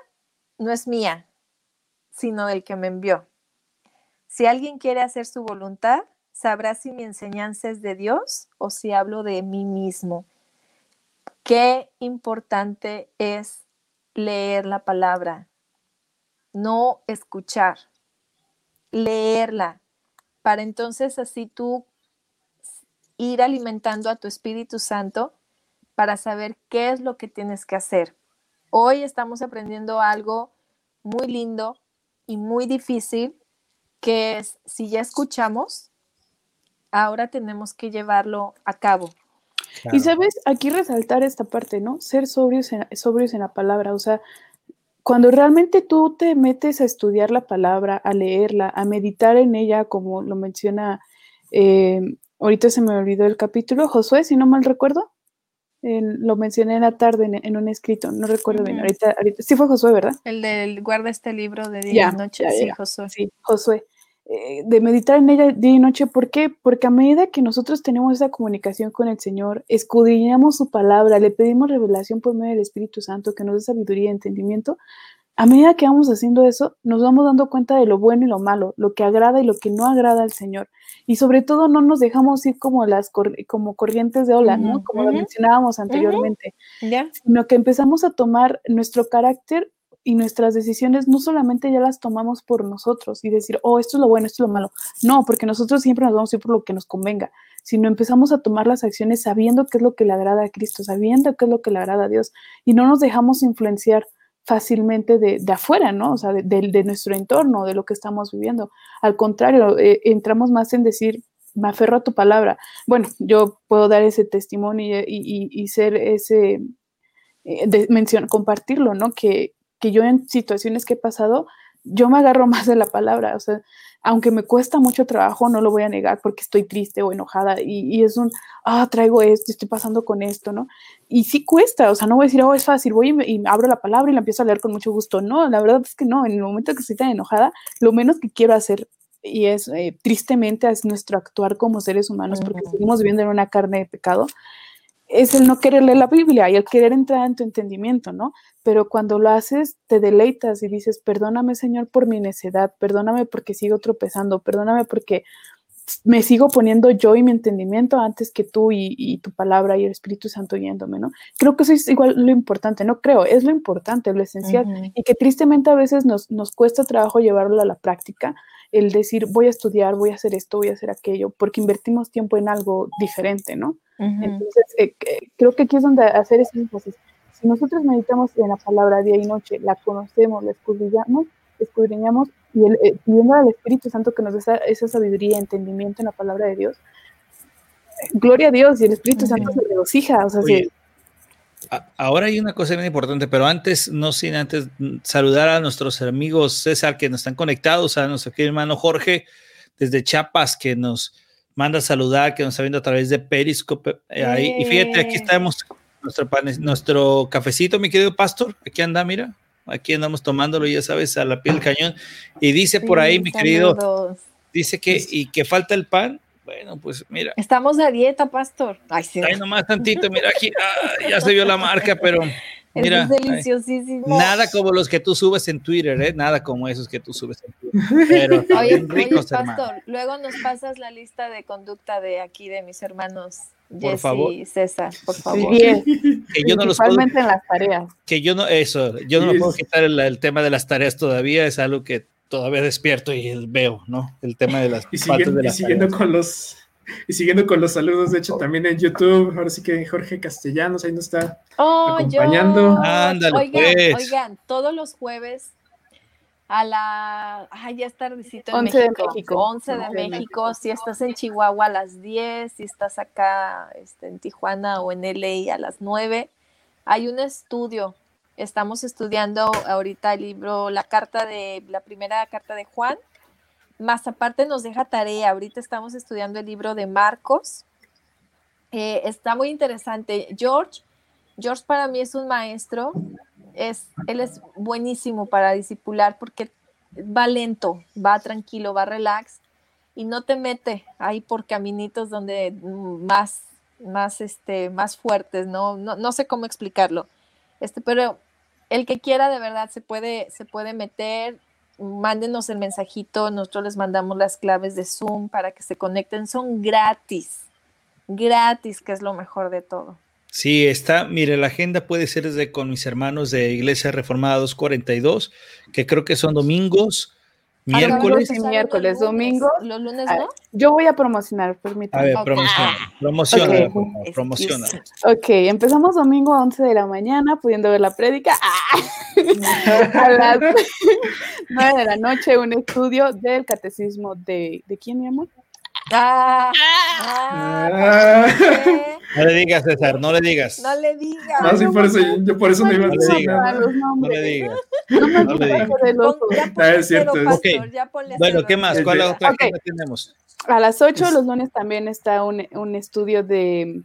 no es mía, sino del que me envió. Si alguien quiere hacer su voluntad, sabrá si mi enseñanza es de Dios o si hablo de mí mismo. Qué importante es leer la palabra, no escuchar, leerla, para entonces así tú ir alimentando a tu Espíritu Santo para saber qué es lo que tienes que hacer. Hoy estamos aprendiendo algo muy lindo y muy difícil, que es si ya escuchamos, ahora tenemos que llevarlo a cabo. Y sabes, aquí resaltar esta parte, ¿no? Ser sobrios en, sobrios en la palabra, o sea, cuando realmente tú te metes a estudiar la palabra, a leerla, a meditar en ella, como lo menciona eh, ahorita se me olvidó el capítulo, Josué, si no mal recuerdo. lo mencioné en la tarde en, un escrito, no recuerdo bien. Ahorita, sí fue Josué, ¿verdad? El del guarda este libro de día y noche, sí, Josué. Sí, Josué. Eh, de meditar en ella día y noche, ¿por qué? Porque a medida que nosotros tenemos esa comunicación con el Señor, escudriñamos su palabra, le pedimos revelación por medio del Espíritu Santo, que nos dé sabiduría y entendimiento, a medida que vamos haciendo eso, nos vamos dando cuenta de lo bueno y lo malo, lo que agrada y lo que no agrada al Señor. Y sobre todo no nos dejamos ir como las como corrientes de ola, ¿no? Como lo mencionábamos anteriormente, sino que empezamos a tomar nuestro carácter y nuestras decisiones no solamente ya las tomamos por nosotros y decir, oh, esto es lo bueno, esto es lo malo. No, porque nosotros siempre nos vamos a ir por lo que nos convenga, sino empezamos a tomar las acciones sabiendo qué es lo que le agrada a Cristo, sabiendo qué es lo que le agrada a Dios y no nos dejamos influenciar fácilmente de, afuera, ¿no? O sea, de, nuestro entorno, de lo que estamos viviendo. Al contrario, eh, entramos más en decir, me aferro a tu palabra. Bueno, yo puedo dar ese testimonio y, ser ese, eh, de compartirlo, ¿no? Que, que yo en situaciones que he pasado, yo me agarro [laughs] más de la palabra, o sea, aunque me cuesta mucho trabajo, no lo voy a negar porque estoy triste o enojada y, es un, ah, traigo esto, estoy pasando con esto, ¿no? Y sí cuesta, o sea, no voy a decir, oh, es fácil, voy y, abro la palabra y la empiezo a leer con mucho gusto. No, la verdad es que no, en el momento que estoy tan enojada, lo menos que quiero hacer, y es eh, tristemente, es nuestro actuar como seres humanos, porque seguimos viviendo en una carne de pecado, es el no querer leer la Biblia y el querer entrar en tu entendimiento, ¿no? Pero cuando lo haces, te deleitas y dices, perdóname Señor por mi necedad, perdóname porque sigo tropezando, perdóname porque me sigo poniendo yo y mi entendimiento antes que tú y, tu palabra y el Espíritu Santo yéndome, ¿no? Creo que eso es igual lo importante, no creo, es lo importante, lo esencial, y que tristemente a veces nos, nos cuesta trabajo llevarlo a la práctica, el decir, voy a estudiar, voy a hacer esto, voy a hacer aquello, porque invertimos tiempo en algo diferente, ¿no? Entonces, eh, creo que aquí es donde hacer ese énfasis. Si nosotros meditamos en la palabra día y noche, la conocemos, la escudriñamos, escudriñamos y el, eh, pidiendo al Espíritu Santo que nos dé esa, esa, sabiduría, entendimiento en la palabra de Dios, gloria a Dios y el Espíritu Santo se regocija. O sea, Ahora hay una cosa bien importante, pero antes, no sin antes saludar a nuestros amigos César que nos están conectados, a nuestro hermano Jorge desde Chiapas que nos manda a saludar, que nos está viendo a través de Periscope. Eh, ahí. Y fíjate, aquí estamos, nuestro, nuestro cafecito, mi querido pastor, aquí anda, mira, aquí andamos tomándolo, ya sabes, a la piel del cañón. Y dice por ahí, mi querido, dice que, y que falta el pan, bueno, pues mira. Estamos a dieta, pastor. Ay, sí. Ay, nomás tantito, mira aquí, ah, ya se vio la marca, pero [laughs] mira. Es deliciosísimo. nada como los que tú subes en Twitter, ¿eh? Nada como esos que tú subes en Twitter. [laughs] Pero oye, ricos, pastor, luego nos pasas la lista de conducta de aquí de mis hermanos. Por favor. y César, por favor. Bien. Que yo no los puedo, en las tareas. Que yo no, eso, yo no me puedo quitar el tema de las tareas todavía, es algo que todavía despierto y veo, ¿no? El tema de las y, siguiendo, con los y siguiendo con los saludos, de hecho, también en YouTube, ahora sí que Jorge Castellanos ahí nos está oh, acompañando. Ándale, oigan, pues. oigan, todos los jueves a la, ay, ya es tardecito en 11 México, de México, 11 de México, si estás en Chihuahua a las 10, si estás acá este, en Tijuana o en LA a las 9, hay un estudio Estamos estudiando ahorita el libro, la carta de, la primera carta de Juan, más aparte nos deja tarea. Ahorita estamos estudiando el libro de Marcos. Eh, está muy interesante. George, George para mí es un maestro. Es, él es buenísimo para discipular porque va lento, va tranquilo, va relax y no te mete ahí por caminitos donde más, más, este, más fuertes, ¿no? No, no sé cómo explicarlo. Este, pero el que quiera de verdad se puede, se puede meter, mándenos el mensajito, nosotros les mandamos las claves de Zoom para que se conecten, son gratis, gratis, que es lo mejor de todo. Sí, está, mire, la agenda puede ser desde con mis hermanos de Iglesia Reformada 242, que creo que son domingos, Miércoles. y miércoles, domingo. Los lunes ah, no. Yo voy a promocionar, permítame. A ver, promociona, promociona, promociona. Ok, empezamos domingo a 11 de la mañana, pudiendo ver la prédica. [laughs] a las [laughs] 9 de la noche, un estudio del catecismo de. ¿De quién, mi amor? Ah, ah, no le digas, César, no le digas. No le digas. No, sí, por eso, yo por eso no iba a decir. No le digas. No le digas. Ah, es cierto. Okay. Bueno, ¿qué más? ¿Cuál otra okay. tenemos? A las 8 los lunes también está un, un estudio de,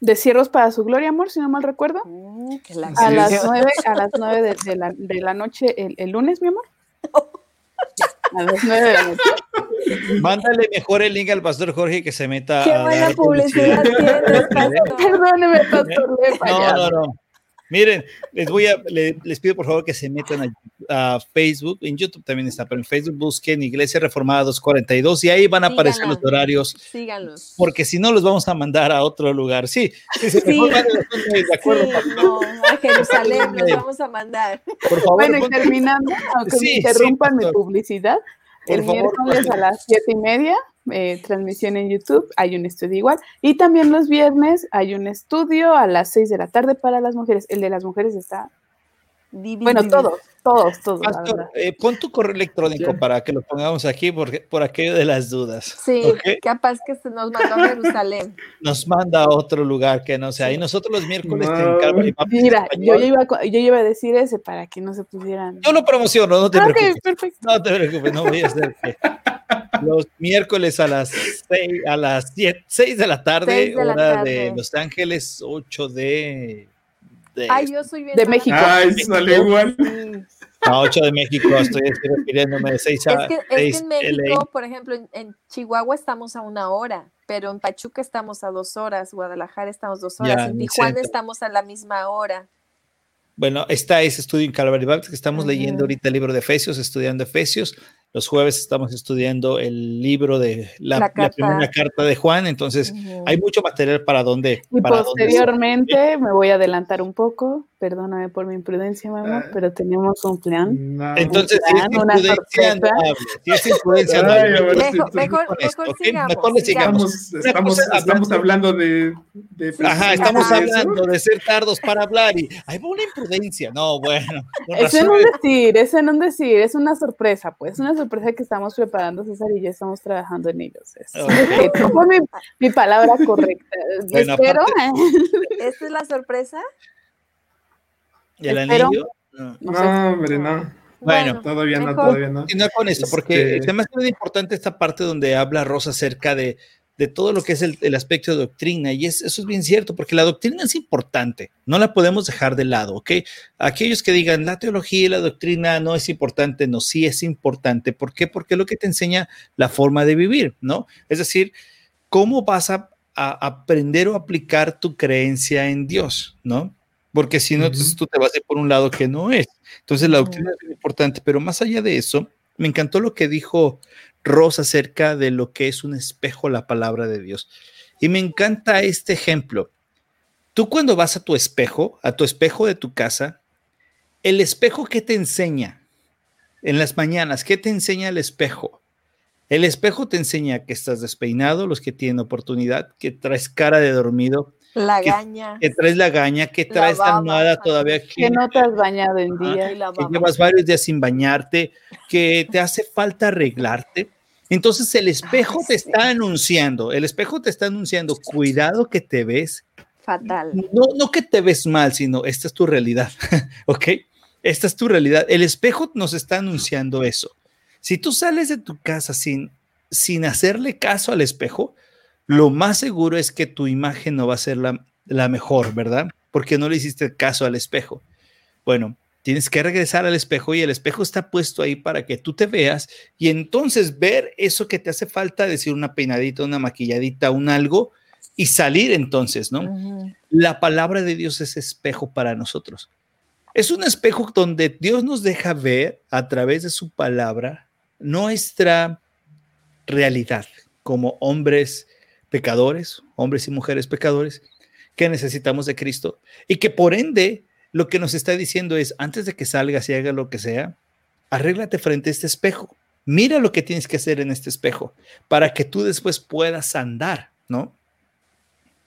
de Cierros para su Gloria, amor, si no mal recuerdo. Mm, a, las 9, a las 9 de, de, la, de la noche el, el lunes, mi amor. [laughs] A las 9 de la noche. Mándale mejor el link al pastor Jorge que se meta. Qué buena publicidad tienes, [laughs] Perdóneme, pastor. No, no, no. Miren, les voy a, les, pido por favor que se metan a, Facebook, en YouTube también está, pero en Facebook busquen Iglesia Reformada 242 y ahí van a aparecer los horarios. Síganlos. Porque si no, los vamos a mandar a otro lugar. Sí, sí, sí. de acuerdo. Sí, no, a Jerusalén los vamos a mandar. Por favor. Bueno, y terminando, aunque me interrumpan mi publicidad, el miércoles a las siete y media, eh, transmisión en YouTube, hay un estudio igual. Y también los viernes hay un estudio a las seis de la tarde para las mujeres. El de las mujeres está Bueno, todos, todos, todos. Eh, pon tu correo electrónico para que lo pongamos aquí porque, por aquello de las dudas. Sí, capaz que se nos mandó a Jerusalén. [laughs] Nos manda a otro lugar que no sea. Y nosotros los miércoles en Calvary Mira, yo iba, yo iba a decir ese para que no se pusieran. Yo lo promociono, no te preocupes. No te preocupes, no voy a hacer los miércoles a las 6, a las 6 de la tarde, hora de Los Ángeles, 8 de de, Ay, yo soy de México. Ay, sale igual. A 8 de México, estoy, refiriéndome de 6 a Es que, es que en México, por ejemplo, en, Chihuahua estamos a una hora, pero en Pachuca estamos a dos horas, Guadalajara estamos dos horas, en Tijuana estamos a la misma hora. Bueno, está ese estudio en Calvary Baptist que estamos leyendo ahorita el libro de Efesios, estudiando Efesios. Los jueves estamos estudiando el libro de la, primera carta de Juan, entonces hay mucho material para donde. Y posteriormente me voy a adelantar un poco, perdóname por mi imprudencia, mamá, ah. pero tenemos un plan. Entonces, si, es imprudencia, no si es imprudencia, no Mejor, mejor, mejor, sigamos, sigamos. Estamos, estamos, hablando de, de Ajá, estamos hablando de ser tardos para hablar y hay una imprudencia. No, bueno. Eso no decir, eso no decir, es una sorpresa, pues, una sorpresa que estamos preparando, César, y ya estamos trabajando en ellos. Es, mi, palabra correcta. Espero. ¿Esta es la sorpresa? ¿Y el anillo? No, hombre, no. Bueno, todavía no, todavía no. No con esto, porque este... se me hace muy importante esta parte donde habla Rosa acerca de de todo lo que es el, aspecto de doctrina. Y eso es bien cierto, porque la doctrina es importante, no la podemos dejar de lado, ¿ok? Aquellos que digan la teología y la doctrina no es importante, no, sí es importante. ¿Por qué? Porque es lo que te enseña la forma de vivir, ¿no? Es decir, cómo vas a, aprender o aplicar tu creencia en Dios, ¿no? Porque si no, entonces tú te vas a ir por un lado que no es. Entonces la doctrina es importante, pero más allá de eso, me encantó lo que dijo Rosa acerca de lo que es un espejo la palabra de Dios. Y me encanta este ejemplo. Tú cuando vas a tu espejo, a tu espejo de tu casa, el espejo que te enseña en las mañanas, ¿qué te enseña el espejo? El espejo te enseña que estás despeinado, los que tienen oportunidad, que traes cara de dormido, la gaña. Que traes la gaña, que traes la almohada todavía. Que no te has bañado en día. Que llevas varios días sin bañarte, que te hace falta arreglarte. Entonces el espejo te está anunciando, el espejo te está anunciando, cuidado que te ves. Fatal. No, no que te ves mal, sino esta es tu realidad, [laughs] ¿ok? Esta es tu realidad. El espejo nos está anunciando eso. Si tú sales de tu casa sin, sin hacerle caso al espejo, lo más seguro es que tu imagen no va a ser la, la mejor, ¿verdad? Porque no le hiciste caso al espejo. Bueno, Tienes que regresar al espejo y el espejo está puesto ahí para que tú te veas y entonces ver eso que te hace falta, decir una peinadita, una maquilladita, un algo y salir entonces, ¿no? La palabra de Dios es espejo para nosotros. Es un espejo donde Dios nos deja ver a través de su palabra nuestra realidad como hombres pecadores, hombres y mujeres pecadores, que necesitamos de Cristo y que por ende lo que nos está diciendo es, antes de que salgas y hagas lo que sea, arréglate frente a este espejo. Mira lo que tienes que hacer en este espejo para que tú después puedas andar, ¿no?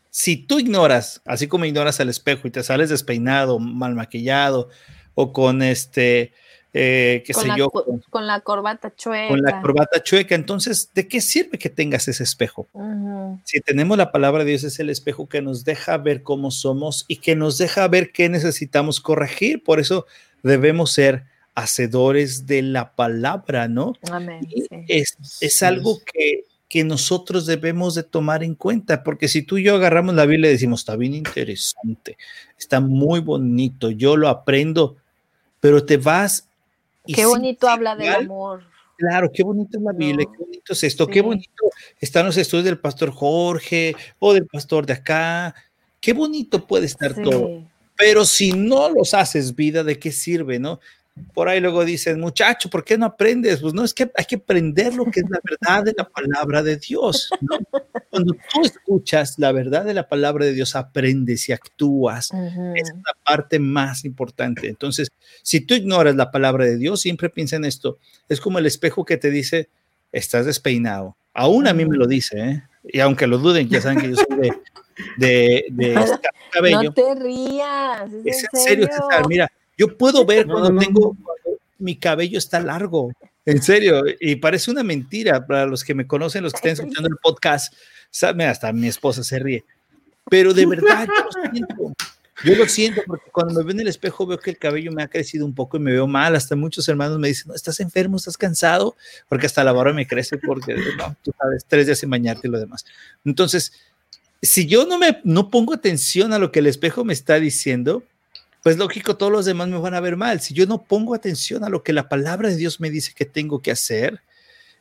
Si tú ignoras, así como ignoras al espejo y te sales despeinado, mal maquillado o con este, eh, qué sé yo. Con, la corbata chueca. Con la corbata chueca. Entonces, ¿de qué sirve que tengas ese espejo? Si tenemos la palabra de Dios, es el espejo que nos deja ver cómo somos y que nos deja ver qué necesitamos corregir. Por eso debemos ser hacedores de la palabra, ¿no? Amén. Es, es algo que, que nosotros debemos de tomar en cuenta, porque si tú y yo agarramos la Biblia y decimos, está bien interesante, está muy bonito, yo lo aprendo, pero te vas qué bonito habla del amor. Claro, qué bonito es la Biblia, qué bonito es esto, qué bonito están los estudios del pastor Jorge o del pastor de acá, qué bonito puede estar todo. Pero si no los haces vida, ¿de qué sirve, no? Por ahí luego dicen, muchacho, ¿por qué no aprendes? Pues no, es que hay que aprender lo que es la verdad de la palabra de Dios. Cuando tú escuchas la verdad de la palabra de Dios, aprendes y actúas. es la parte más importante. Entonces, si tú ignoras la palabra de Dios, siempre piensa en esto. Es como el espejo que te dice, estás despeinado. Aún a mí me lo dice, ¿eh? Y aunque lo duden, ya saben que yo soy de, de, [laughs] cabello. No te rías. Es, en serio, César. Mira, Yo puedo ver cuando tengo, mi cabello está largo, en serio, y parece una mentira para los que me conocen, los que estén escuchando el podcast, sabe, hasta mi esposa se ríe, pero de verdad yo lo siento. Yo lo siento porque cuando me veo en el espejo veo que el cabello me ha crecido un poco y me veo mal. Hasta muchos hermanos me dicen, no, estás enfermo, estás cansado, porque hasta la barba me crece porque, no, tú sabes, tres días sin bañarte y lo demás. Entonces, si yo no me no pongo atención a lo que el espejo me está diciendo, pues lógico, todos los demás me van a ver mal. Si yo no pongo atención a lo que la palabra de Dios me dice que tengo que hacer,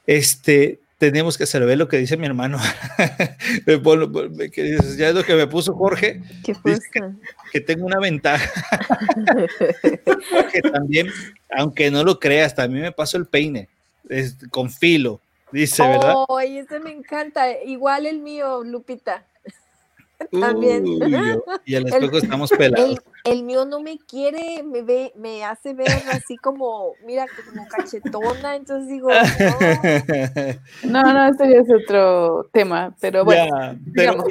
este, tenemos que hacer, ver lo que dice mi hermano, [laughs] ya es lo que me puso Jorge, que, tengo una ventaja, [laughs] que también, aunque no lo creas, también me paso el peine, con filo, dice, ¿verdad? Ay, ese me encanta, igual el mío, Lupita. [laughs] También. y [laughs] el espejo estamos [laughs] pelados. El, mío no me quiere, me ve, me hace ver así como, mira, como cachetona, entonces digo, no. No, esto ya es otro tema, pero bueno. pero,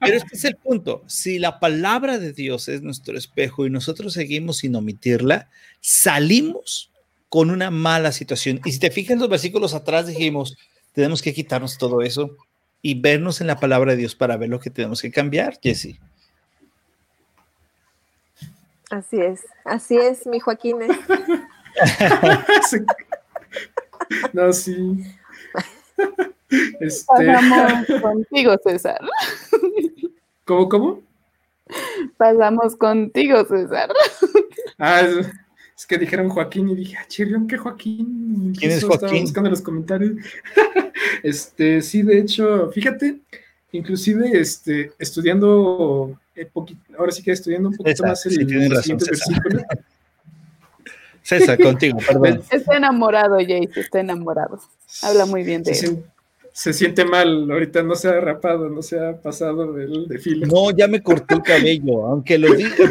pero este es el punto. Si la palabra de Dios es nuestro espejo y nosotros seguimos sin omitirla, salimos con una mala situación. Y si te fijas en los versículos atrás, dijimos, tenemos que quitarnos todo eso y vernos en la palabra de Dios para ver lo que tenemos que cambiar, Jesse. Así es, así es, mi Joaquín. [laughs] no, sí. Este... Pasamos [laughs] contigo, César. ¿Cómo, cómo? Pasamos contigo, César. Ah, es que dijeron Joaquín y dije, ah, chirrión, ¿qué Joaquín? ¿Quién es Joaquín? Estaba buscando los comentarios. Este, sí, de hecho, fíjate, inclusive este, estudiando, eh, ahora sí que estudiando un poquito más el, sí, razón, versículo. [laughs] César, contigo, perdón. [laughs] Está enamorado, Jace, está enamorado. Habla muy bien de él se siente mal, ahorita no se ha rapado, no se ha pasado del desfile. No, ya me corté el cabello, aunque lo dije,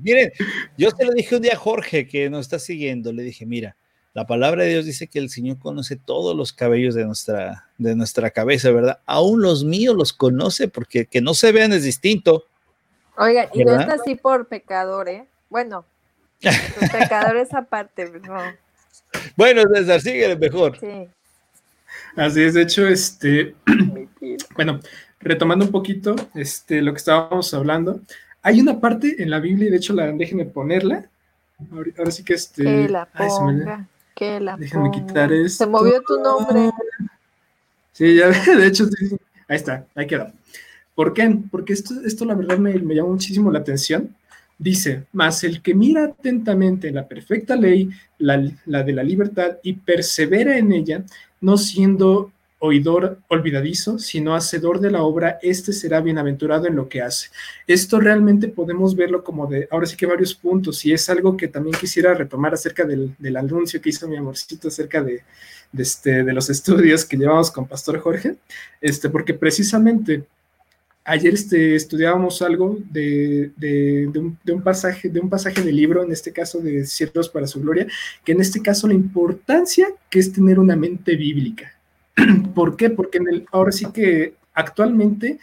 miren, yo se lo dije un día a Jorge que nos está siguiendo, le dije, mira, la palabra de Dios dice que el Señor conoce todos los cabellos de nuestra, de nuestra cabeza, ¿verdad? Aún los míos los conoce porque que no se vean es distinto. Oiga, y no es así por pecador, ¿eh? Bueno, [laughs] pecadores aparte, no. Bueno, César, sigue mejor. Sí. Así es, de hecho, este, [clears throat] bueno, retomando un poquito este, lo que estábamos hablando, hay una parte en la Biblia, y de hecho, la, déjenme ponerla. Ahora, sí que este. Que la ponga, que la Déjenme quitar esto. Se movió tu nombre. Sí, ya, [laughs] de hecho, ahí está, ahí quedó. ¿Por qué? Porque esto, esto la verdad me, me llama muchísimo la atención. Dice, mas el que mira atentamente la perfecta ley, la, la de la libertad, y persevera en ella, no siendo oidor olvidadizo, sino hacedor de la obra, este será bienaventurado en lo que hace. Esto realmente podemos verlo como de, ahora sí que varios puntos, y es algo que también quisiera retomar acerca del, anuncio que hizo mi amorcito acerca de, este, de los [laughs] estudios que llevamos con Pastor Jorge, este, porque precisamente ayer este, estudiábamos algo de, un, de, un, pasaje, de un pasaje del libro, en este caso de Ciertos para su Gloria, que en este caso la importancia que es tener una mente bíblica. [clears throat] ¿Por qué? Porque ahora sí que actualmente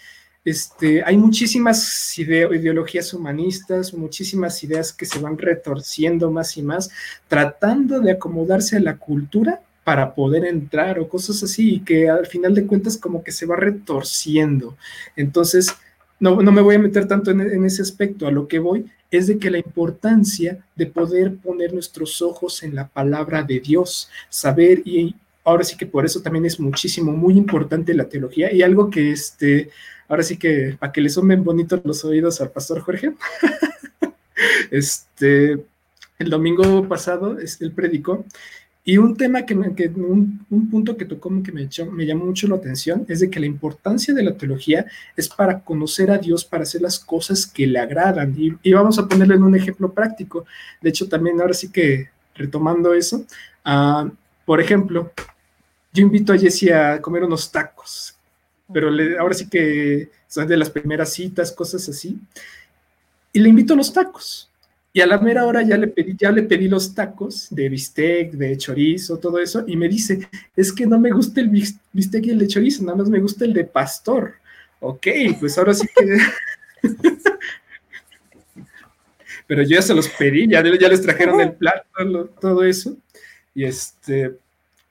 este, hay muchísimas ideologías humanistas, muchísimas ideas que se van retorciendo más y más, tratando de acomodarse a la cultura para poder entrar o cosas así, y que al final de cuentas como que se va retorciendo. Entonces, no, no me voy a meter tanto en, ese aspecto, a lo que voy es de que la importancia de poder poner nuestros ojos en la palabra de Dios, saber y ahora sí que por eso también es muchísimo, muy importante la teología y algo que este, ahora sí que para que le sumen bonitos los oídos al pastor Jorge, [laughs] este, el domingo pasado él predicó y un tema que, que un, un, punto que tocó que me, me llamó mucho la atención es de que la importancia de la teología es para conocer a Dios, para hacer las cosas que le agradan. Y, vamos a ponerle en un ejemplo práctico. De hecho, también ahora sí que retomando eso, uh, por ejemplo, yo invito a Jessie a comer unos tacos, pero ahora sí que son de las primeras citas, cosas así. Y le invito a los tacos y a la mera hora ya le pedí, ya le pedí los tacos de bistec, de chorizo, todo eso, y me dice, es que no me gusta el bistec y el de chorizo, nada más me gusta el de pastor. Ok, pues ahora sí que... [laughs] pero yo ya se los pedí, ya, ya les trajeron el plato, todo eso. Y este,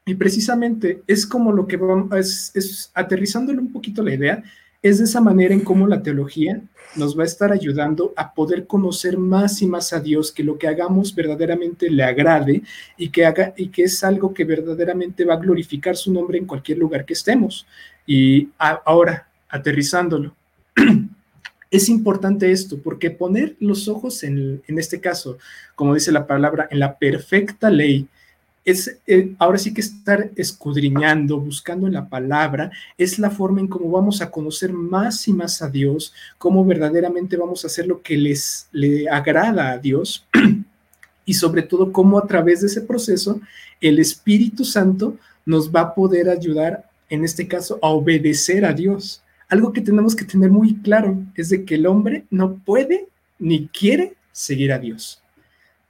y precisamente es como lo que vamos, es, es aterrizándole un poquito la idea, es de esa manera en cómo la teología nos va a estar ayudando a poder conocer más y más a Dios, que lo que hagamos verdaderamente le agrade y que haga y que es algo que verdaderamente va a glorificar su nombre en cualquier lugar que estemos. Y ahora, aterrizándolo, [clears throat] es importante esto, porque poner los ojos en, en este caso, como dice la palabra, en la perfecta ley, es eh, ahora sí que estar escudriñando, buscando en la palabra, es la forma en cómo vamos a conocer más y más a Dios, cómo verdaderamente vamos a hacer lo que les le agrada a Dios [clears throat] y sobre todo cómo a través de ese proceso el Espíritu Santo nos va a poder ayudar, en este caso, a obedecer a Dios. Algo que tenemos que tener muy claro es de que el hombre no puede ni quiere seguir a Dios.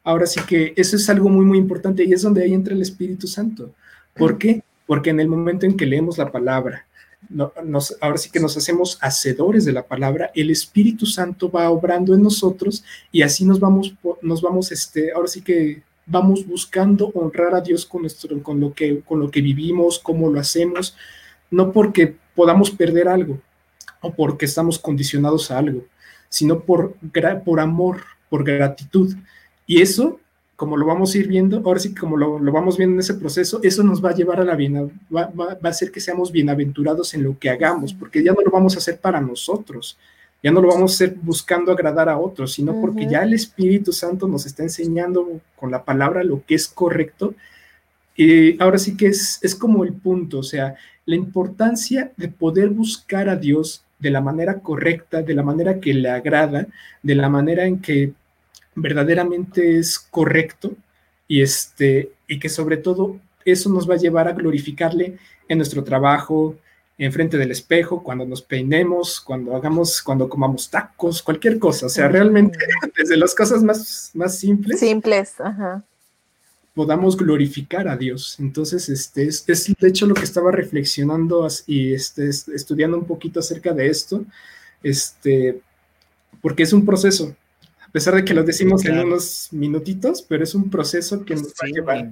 Ahora sí que eso es algo muy, muy importante y es donde ahí entra el Espíritu Santo. ¿Por qué? Porque en el momento en que leemos la palabra, nos, ahora sí que nos hacemos hacedores de la palabra, el Espíritu Santo va obrando en nosotros y así nos vamos, nos vamos, este, ahora sí que vamos buscando honrar a Dios con, nuestro, con, lo que, con lo que vivimos, cómo lo hacemos, no porque podamos perder algo o porque estamos condicionados a algo, sino por, por amor, por gratitud. Y eso, como lo vamos a ir viendo, ahora sí como lo, vamos viendo en ese proceso, eso nos va a llevar a la bien, va, va, a hacer que seamos bienaventurados en lo que hagamos, porque ya no lo vamos a hacer para nosotros, ya no lo vamos a hacer buscando agradar a otros, sino porque ya el Espíritu Santo nos está enseñando con la palabra lo que es correcto. Y ahora sí que es, es como el punto, o sea, la importancia de poder buscar a Dios de la manera correcta, de la manera que le agrada, de la manera en que verdaderamente es correcto y, este, y que sobre todo eso nos va a llevar a glorificarle en nuestro trabajo, en frente del espejo, cuando nos peinemos, cuando hagamos, cuando comamos tacos, cualquier cosa. O sea, realmente [laughs] desde las cosas más, más simples. Simples, ajá. Podamos glorificar a Dios. Entonces, este es, es de hecho lo que estaba reflexionando y este, estudiando un poquito acerca de esto, este, porque es un proceso a pesar de que lo decimos en unos minutitos, pero es un proceso que nos va a llevar.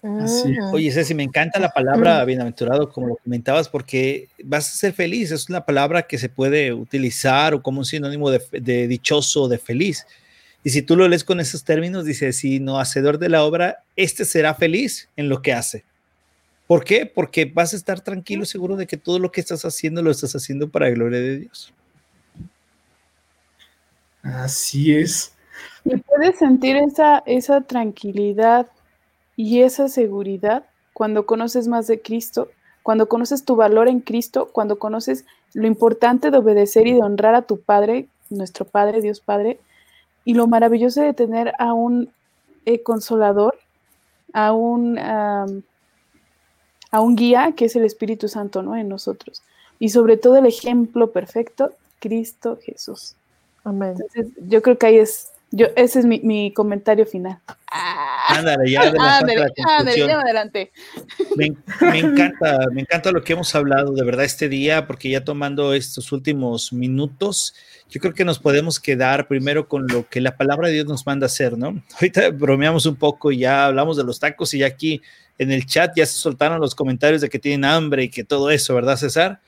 Así. Oye, Ceci, me encanta la palabra bienaventurado, como lo comentabas, porque vas a ser feliz. Es una palabra que se puede utilizar o como un sinónimo de, de dichoso, de feliz. Y si tú lo lees con esos términos, dice, si no hacedor de la obra, este será feliz en lo que hace. ¿Por qué? Porque vas a estar tranquilo, seguro de que todo lo que estás haciendo lo estás haciendo para la gloria de Dios. Así es. Y puedes sentir esa, esa tranquilidad y esa seguridad cuando conoces más de Cristo, cuando conoces tu valor en Cristo, cuando conoces lo importante de obedecer y de honrar a tu Padre, nuestro Padre, Dios Padre, y lo maravilloso de tener a un eh, consolador, a un, a un guía que es el Espíritu Santo en nosotros. Y sobre todo el ejemplo perfecto, Cristo Jesús. Entonces, yo creo que ahí es, yo, ese es mi, mi comentario final. Ándale, ya adelante. Me, me, encanta, me encanta lo que hemos hablado de verdad este día, porque ya tomando estos últimos minutos, yo creo que nos podemos quedar primero con lo que la palabra de Dios nos manda hacer, ¿no? [laughs] Ahorita bromeamos un poco y ya hablamos de los tacos y ya aquí en el chat ya se soltaron los comentarios de que tienen hambre y que todo eso, ¿verdad, César?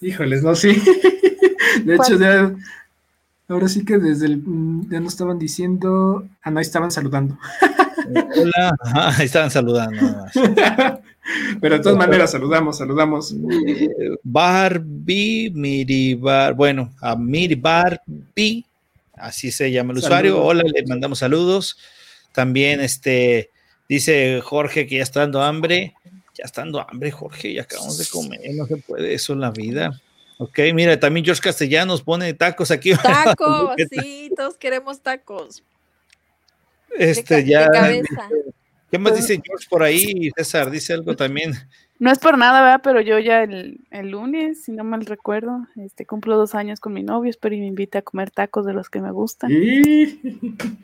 Híjoles, no, sí. [laughs] De hecho, ya Ahora sí que desde el, mm, ya no estaban diciendo, ah, no, estaban saludando. Hola, ahí estaban saludando. [laughs] Pero de todas maneras, saludamos, saludamos. Barbie, Miribar, bueno, a Miribarbi, así se llama el usuario. Hola, le mandamos saludos. También este dice Jorge que ya está dando hambre. Ya está dando hambre, Jorge, ya acabamos de comer, no se puede eso en la vida. Ok, mira, también George Castellanos pone tacos aquí. [laughs] Tacos, sí, todos queremos tacos. Este, ya. ¿Qué más dice George por ahí? César dice algo también. No es por nada, ¿verdad? Pero yo ya el, lunes, si no mal recuerdo, este, cumplo dos años con mi novio, espero y me invite a comer tacos de los que me gustan.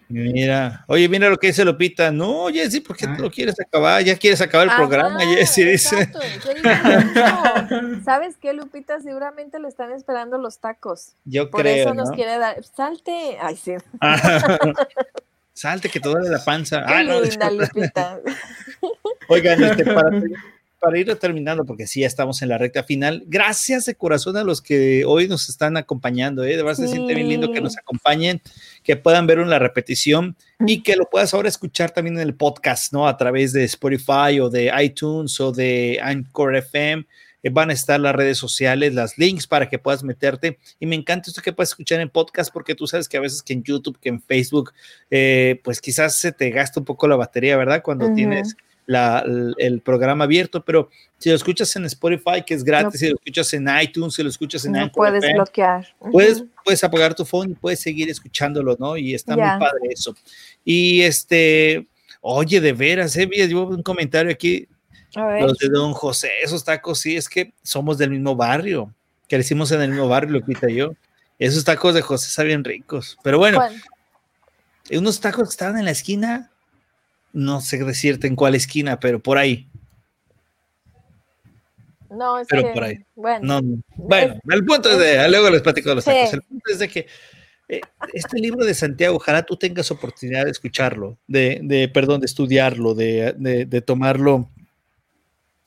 Mira, oye, mira lo que dice Lupita. No, Jessy, ¿por qué tú lo quieres acabar? Ya quieres acabar el programa, Jessy, dice. ¿Sabes qué, Lupita? Seguramente le están esperando los tacos. Yo Por creo. Por eso nos quiere dar. Salte. Ay, sí. [laughs] Salte, que todo de la panza. Qué ah, linda, Lupita. [laughs] Oigan, este, para [laughs] para ir terminando, porque sí, ya estamos en la recta final. Gracias de corazón a los que hoy nos están acompañando. ¿eh? De verdad se siente bien lindo que nos acompañen, que puedan ver una repetición y que lo puedas ahora escuchar también en el podcast, ¿no? A través de Spotify o de iTunes o de Anchor FM. Eh, van a estar las redes sociales, las links para que puedas meterte. Y me encanta esto que puedas escuchar en podcast porque tú sabes que a veces que en YouTube, que en Facebook, eh, pues quizás se te gasta un poco la batería, ¿verdad? Cuando tienes el, programa abierto, pero si lo escuchas en Spotify, que es gratis, si lo escuchas en iTunes, si lo escuchas en no puedes bloquear. Puedes, puedes apagar tu phone y puedes seguir escuchándolo, ¿no? Y está muy padre eso. Y este, oye, de veras, ¿eh? Yo un comentario aquí. Los de Don José, esos tacos, sí, es que somos del mismo barrio, crecimos en el mismo barrio, lo quita yo. Esos tacos de José están rincos Pero bueno, unos tacos que estaban en la esquina, no sé decirte en cuál esquina, pero por ahí. No, es pero por ahí. Bueno, bueno el punto es de, luego les platico los tacos. El punto es de que eh, este libro de Santiago, ojalá tú tengas oportunidad de escucharlo, de, de perdón, de estudiarlo, de, de, de tomarlo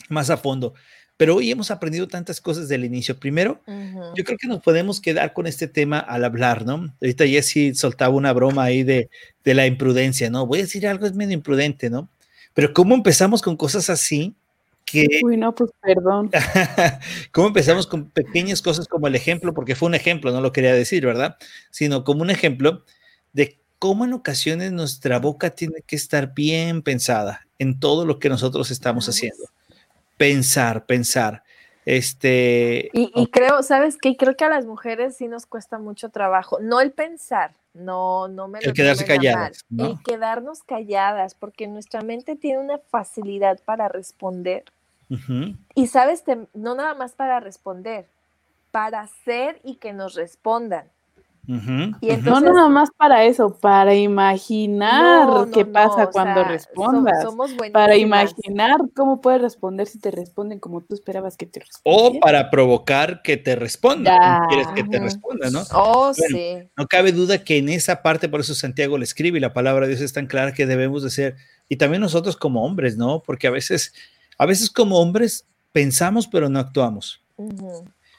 más a fondo. Pero hoy hemos aprendido tantas cosas del inicio. Primero, yo creo que nos podemos quedar con este tema al hablar, ¿no? Ahorita Jesse soltaba una broma ahí de, de la imprudencia, ¿no? Voy a decir algo, es medio imprudente, ¿no? Pero ¿cómo empezamos con cosas así? Que, Uy, no, pues perdón. [laughs] ¿Cómo empezamos con pequeñas cosas como el ejemplo? Porque fue un ejemplo, no lo quería decir, ¿verdad? Sino como un ejemplo de cómo en ocasiones nuestra boca tiene que estar bien pensada en todo lo que nosotros estamos haciendo pensar, pensar. Este. Y, creo, ¿sabes qué? Creo que a las mujeres sí nos cuesta mucho trabajo. No el pensar, no, no me El quedarse calladas. El quedarnos calladas, porque nuestra mente tiene una facilidad para responder. Y sabes, no nada más para responder, para hacer y que nos respondan y no, no, no más para eso, para imaginar qué pasa cuando respondas. para imaginar cómo puedes responder si te responden como tú esperabas que te respondan. O para provocar que te respondan. Quieres que te respondan, ¿no? Oh, sí. No cabe duda que en esa parte, por eso Santiago le escribe y la palabra de Dios es tan clara que debemos de ser, y también nosotros como hombres, ¿no? Porque a veces, a veces como hombres pensamos pero no actuamos.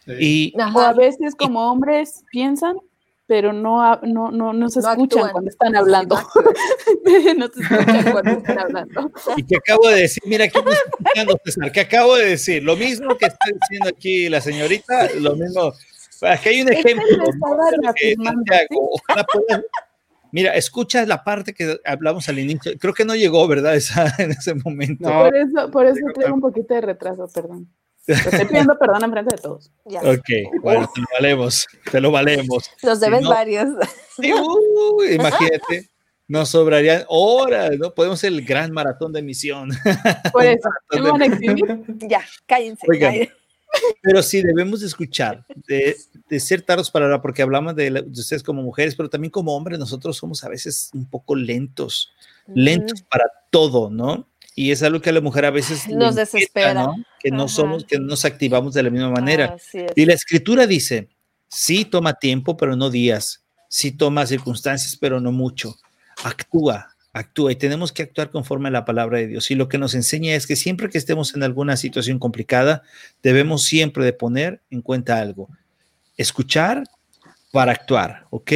Y, o a veces como hombres piensan pero no, no, no, no se escuchan cuando están hablando. [laughs] no se escuchan cuando están hablando. Y que acabo de decir, mira, aquí me escuchando, César, que acabo de decir, lo mismo que está diciendo aquí la señorita, lo mismo. Aquí hay un ejemplo. Mira, escucha la parte que hablamos al inicio. Creo que no llegó, ¿verdad? Esa, en ese momento. por eso, por eso tengo un poquito de retraso, perdón. Te estoy pidiendo perdón en frente de todos. Ok, bueno, te lo valemos, te lo valemos. Los debes varios. imagínate, nos sobrarían horas, ¿no? Podemos hacer el gran maratón de misión. [laughs] Por eso, Ya, cállense. Pero sí, debemos escuchar, de, de, ser tardos para hablar, porque hablamos de, de, ustedes como mujeres, pero también como hombres, nosotros somos a veces un poco lentos, lentos para todo, ¿no? y es algo que a la mujer a veces nos desespera, que no somos, que no nos activamos de la misma manera. y la escritura dice, sí toma tiempo, pero no días, sí toma circunstancias, pero no mucho. Actúa, actúa y tenemos que actuar conforme a la palabra de Dios. Y lo que nos enseña es que siempre que estemos en alguna situación complicada, debemos siempre de poner en cuenta algo. Escuchar para actuar, ¿ok?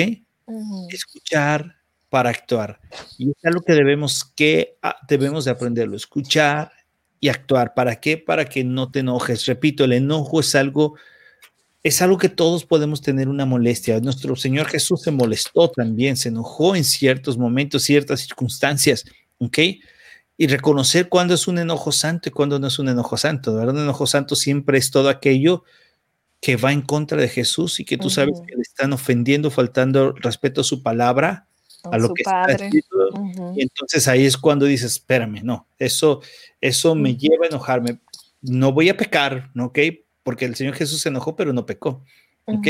Escuchar para actuar. Y es algo que debemos, que ah, debemos de aprenderlo, escuchar y actuar. ¿Para qué? Para que no te enojes. Repito, el enojo es algo, es algo que todos podemos tener una molestia. Nuestro Señor Jesús se molestó también, se enojó en ciertos momentos, ciertas circunstancias, ¿ok? Y reconocer cuándo es un enojo santo y cuándo no es un enojo santo. ¿verdad? Un enojo santo siempre es todo aquello que va en contra de Jesús y que tú sabes que le están ofendiendo, faltando respeto a su palabra a lo que padre. está Y entonces ahí es cuando dices, espérame, no, eso, eso me lleva a enojarme. no voy a pecar, ¿no? ¿ok? Porque el Señor Jesús se enojó, pero no pecó, ¿ok?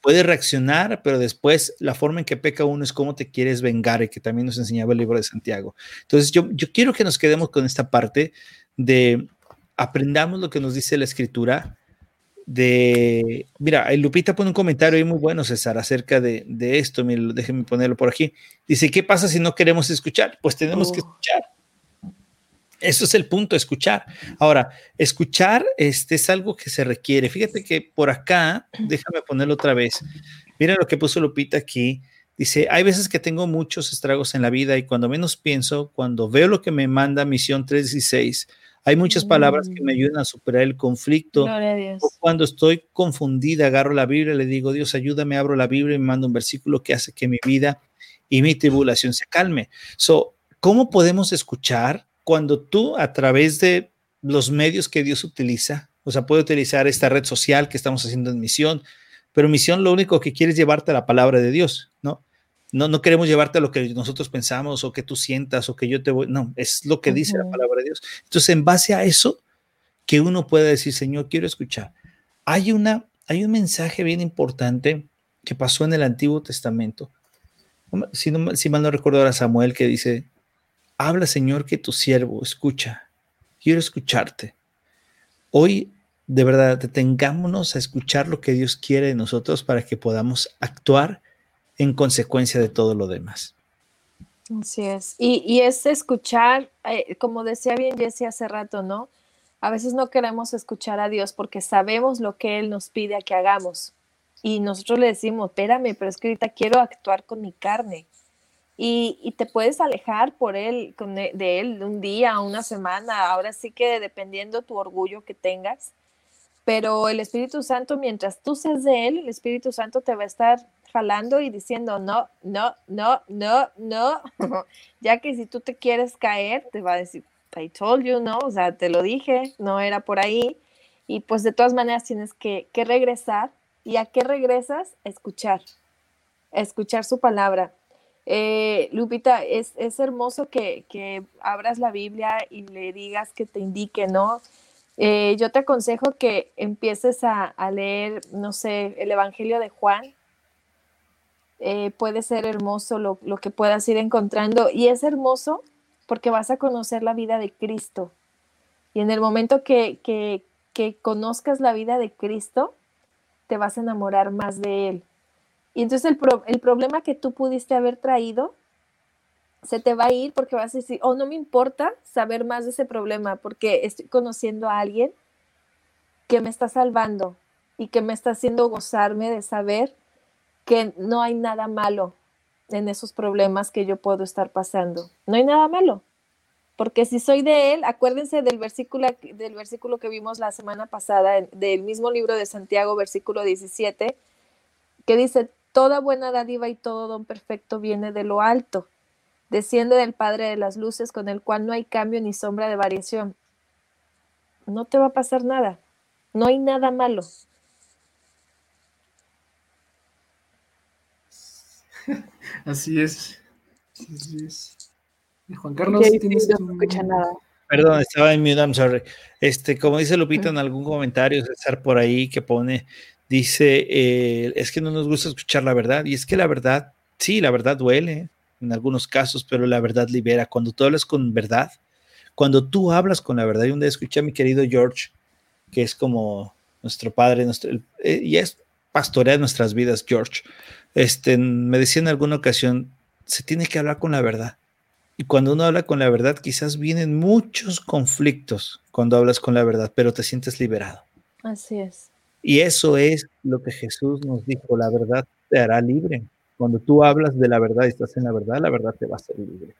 Puede reaccionar, pero después la forma en que peca uno es cómo te quieres vengar, y que también nos enseñaba el libro de Santiago. Entonces, yo, yo quiero que nos quedemos con esta parte de aprendamos lo que nos dice la escritura, de, mira, Lupita pone un comentario ahí muy bueno, César, acerca de, de esto, déjenme ponerlo por aquí. Dice, ¿qué pasa si no queremos escuchar? Pues tenemos que oh. escuchar. Eso es el punto, escuchar. Ahora, escuchar este es algo que se requiere. Fíjate que por acá, déjame ponerlo otra vez. Mira lo que puso Lupita aquí. Dice, hay veces que tengo muchos estragos en la vida y cuando menos pienso, cuando veo lo que me manda Misión 316, hay muchas palabras que me mm. ayudan a superar el conflicto. cuando estoy confundida, agarro la Biblia le digo, Dios, ayúdame, abro la Biblia y me mando un versículo que hace que mi vida y mi tribulación se calme. So, ¿cómo podemos escuchar cuando tú a través de los medios que Dios utiliza, o sea, puede utilizar esta red social que estamos haciendo en misión, pero misión lo único que quiere es llevarte a la palabra de Dios, ¿no? No, no queremos llevarte a lo que nosotros pensamos o que tú sientas o que yo te voy, no, es lo que dice la palabra de Dios. Entonces, en base a eso, que uno pueda decir, Señor, quiero escuchar. Hay, una, hay un mensaje bien importante que pasó en el Antiguo Testamento. Si, si mal no recuerdo ahora Samuel que dice, habla Señor que tu siervo escucha, quiero escucharte. Hoy de verdad detengámonos a escuchar lo que Dios quiere de nosotros para que podamos actuar en consecuencia de todo lo demás. Así es. Y, es escuchar, eh, como decía bien Jesse hace rato, ¿no? A veces no queremos escuchar a Dios porque sabemos lo que Él nos pide a que hagamos. Y nosotros le decimos, espérame, pero es que ahorita quiero actuar con mi carne. Y, te puedes alejar por él, con, e, de él un día, una semana, ahora sí que dependiendo tu orgullo que tengas, pero el Espíritu Santo, mientras tú seas de él, el Espíritu Santo te va a estar jalando y diciendo, no, no, no, no, no, [laughs] ya que si tú te quieres caer, te va a decir, I told you, ¿no? O sea, te lo dije, no era por ahí. Y pues de todas maneras tienes que, que regresar. ¿Y a qué regresas? escuchar, escuchar su palabra. Eh, Lupita, es, hermoso que, abras la Biblia y le digas que te indique, ¿no? Eh, yo te aconsejo que empieces a, leer, no sé, el Evangelio de Juan. Eh, puede ser hermoso lo, que puedas ir encontrando y es hermoso porque vas a conocer la vida de Cristo. Y en el momento que, que conozcas la vida de Cristo, te vas a enamorar más de Él y entonces el, el problema que tú pudiste haber traído se te va a ir porque vas a decir, oh, no me importa saber más de ese problema porque estoy conociendo a alguien que me está salvando y que me está haciendo gozarme de saber que no hay nada malo en esos problemas que yo puedo estar pasando. No hay nada malo. Porque si soy de él, acuérdense del versículo, del versículo que vimos la semana pasada, del mismo libro de Santiago, versículo 17, que dice, Toda buena dádiva y todo don perfecto viene de lo alto, desciende del Padre de las Luces, con el cual no hay cambio ni sombra de variación. No te va a pasar nada, no hay nada malo. Así es. Así es. Juan Carlos, no escucha nada. Perdón, estaba en mute, I'm sorry. Este, como dice Lupita en algún comentario, César por ahí que pone, Dice, eh, es que no nos gusta escuchar la verdad. Y es que la verdad, sí, la verdad duele en algunos casos, pero la verdad libera. Cuando tú hablas con verdad, cuando tú hablas con la verdad, y un día escuché a mi querido George, que es como nuestro padre, nuestro, eh, y es pastorea nuestras vidas, George. Este, me decía en alguna ocasión, se tiene que hablar con la verdad. Y cuando uno habla con la verdad, quizás vienen muchos conflictos cuando hablas con la verdad, pero te sientes liberado. Así es. Y eso es lo que Jesús nos dijo, la verdad te hará libre. Cuando tú hablas de la verdad y estás en la verdad, la verdad te va a hacer libre.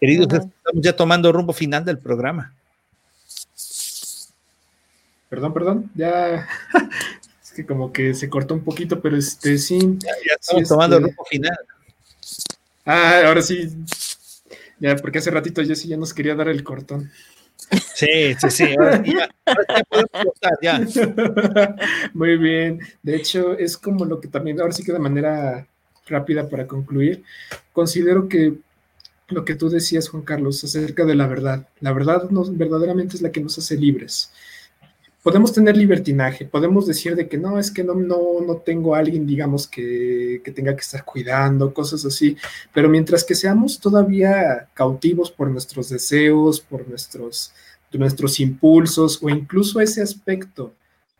Queridos, estamos ya tomando rumbo final del programa. Perdón, perdón, ya [laughs] es que como que se cortó un poquito, pero este sí. Ya, estamos tomando este rumbo final. Ah, ahora sí. Ya, porque hace ratito sí ya nos quería dar el cortón. Sí, sí, sí. Muy bien. De hecho, es como lo que también, ahora sí que de manera rápida para concluir, considero que lo que tú decías, Juan Carlos, acerca de la verdad. La verdad nos, verdaderamente es la que nos hace libres. Podemos tener libertinaje, podemos decir de que no, es que no, no, no tengo alguien, digamos, que, que, tenga que estar cuidando, cosas así, pero mientras que seamos todavía cautivos por nuestros deseos, por nuestros, nuestros impulsos o incluso ese aspecto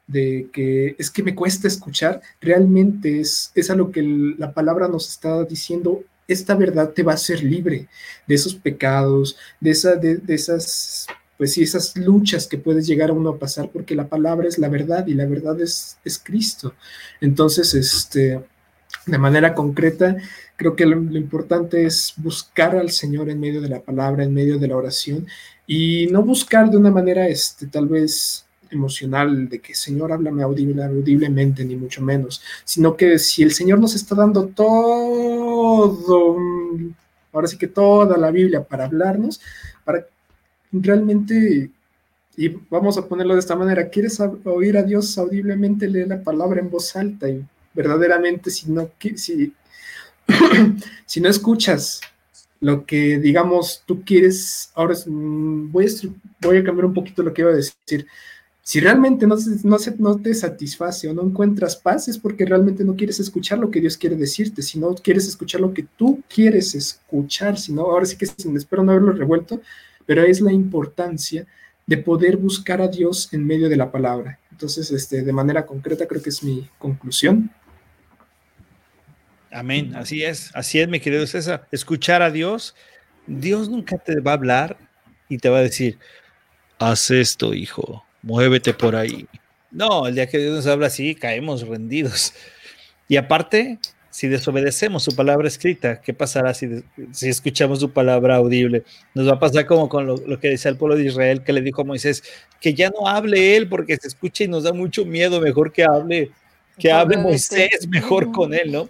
de que es que me cuesta escuchar, realmente es, es a lo que la palabra nos está diciendo, esta verdad te va a hacer libre de esos pecados, de, esa, de esas pues sí, esas luchas que puedes llegar a uno a pasar, porque la palabra es la verdad y la verdad es, es Cristo. Entonces, este, de manera concreta, creo que lo, importante es buscar al Señor en medio de la palabra, en medio de la oración, y no buscar de una manera, este, tal vez emocional de que Señor háblame audible, audiblemente, ni mucho menos, sino que si el Señor nos está dando todo, ahora sí que toda la Biblia para hablarnos, para realmente, y vamos a ponerlo de esta manera, quieres oír a Dios audiblemente, lee la palabra en voz alta y verdaderamente si no, si, [clears throat] si no escuchas lo que digamos tú quieres, ahora mm, voy a, voy a cambiar un poquito lo que iba a decir. Si realmente no, no, no te satisface o no encuentras paz es porque realmente no quieres escuchar lo que Dios quiere decirte, si no quieres escuchar lo que tú quieres escuchar, si no, ahora sí que espero no haberlo revuelto, pero es la importancia de poder buscar a Dios en medio de la palabra. Entonces, este, de manera concreta, creo que es mi conclusión. Amén, así es, así es, mi querido César. Escuchar a Dios, Dios nunca te va a hablar y te va a decir, haz esto, hijo, muévete por ahí. No, el día que Dios nos habla así, caemos rendidos. Y aparte, si desobedecemos su palabra escrita, ¿qué pasará si, si escuchamos su palabra audible? Nos va a pasar como con lo, lo, que decía el pueblo de Israel, que le dijo a Moisés, que ya no hable él porque se escucha y nos da mucho miedo, mejor que hable, que hable Moisés mejor con él, ¿no?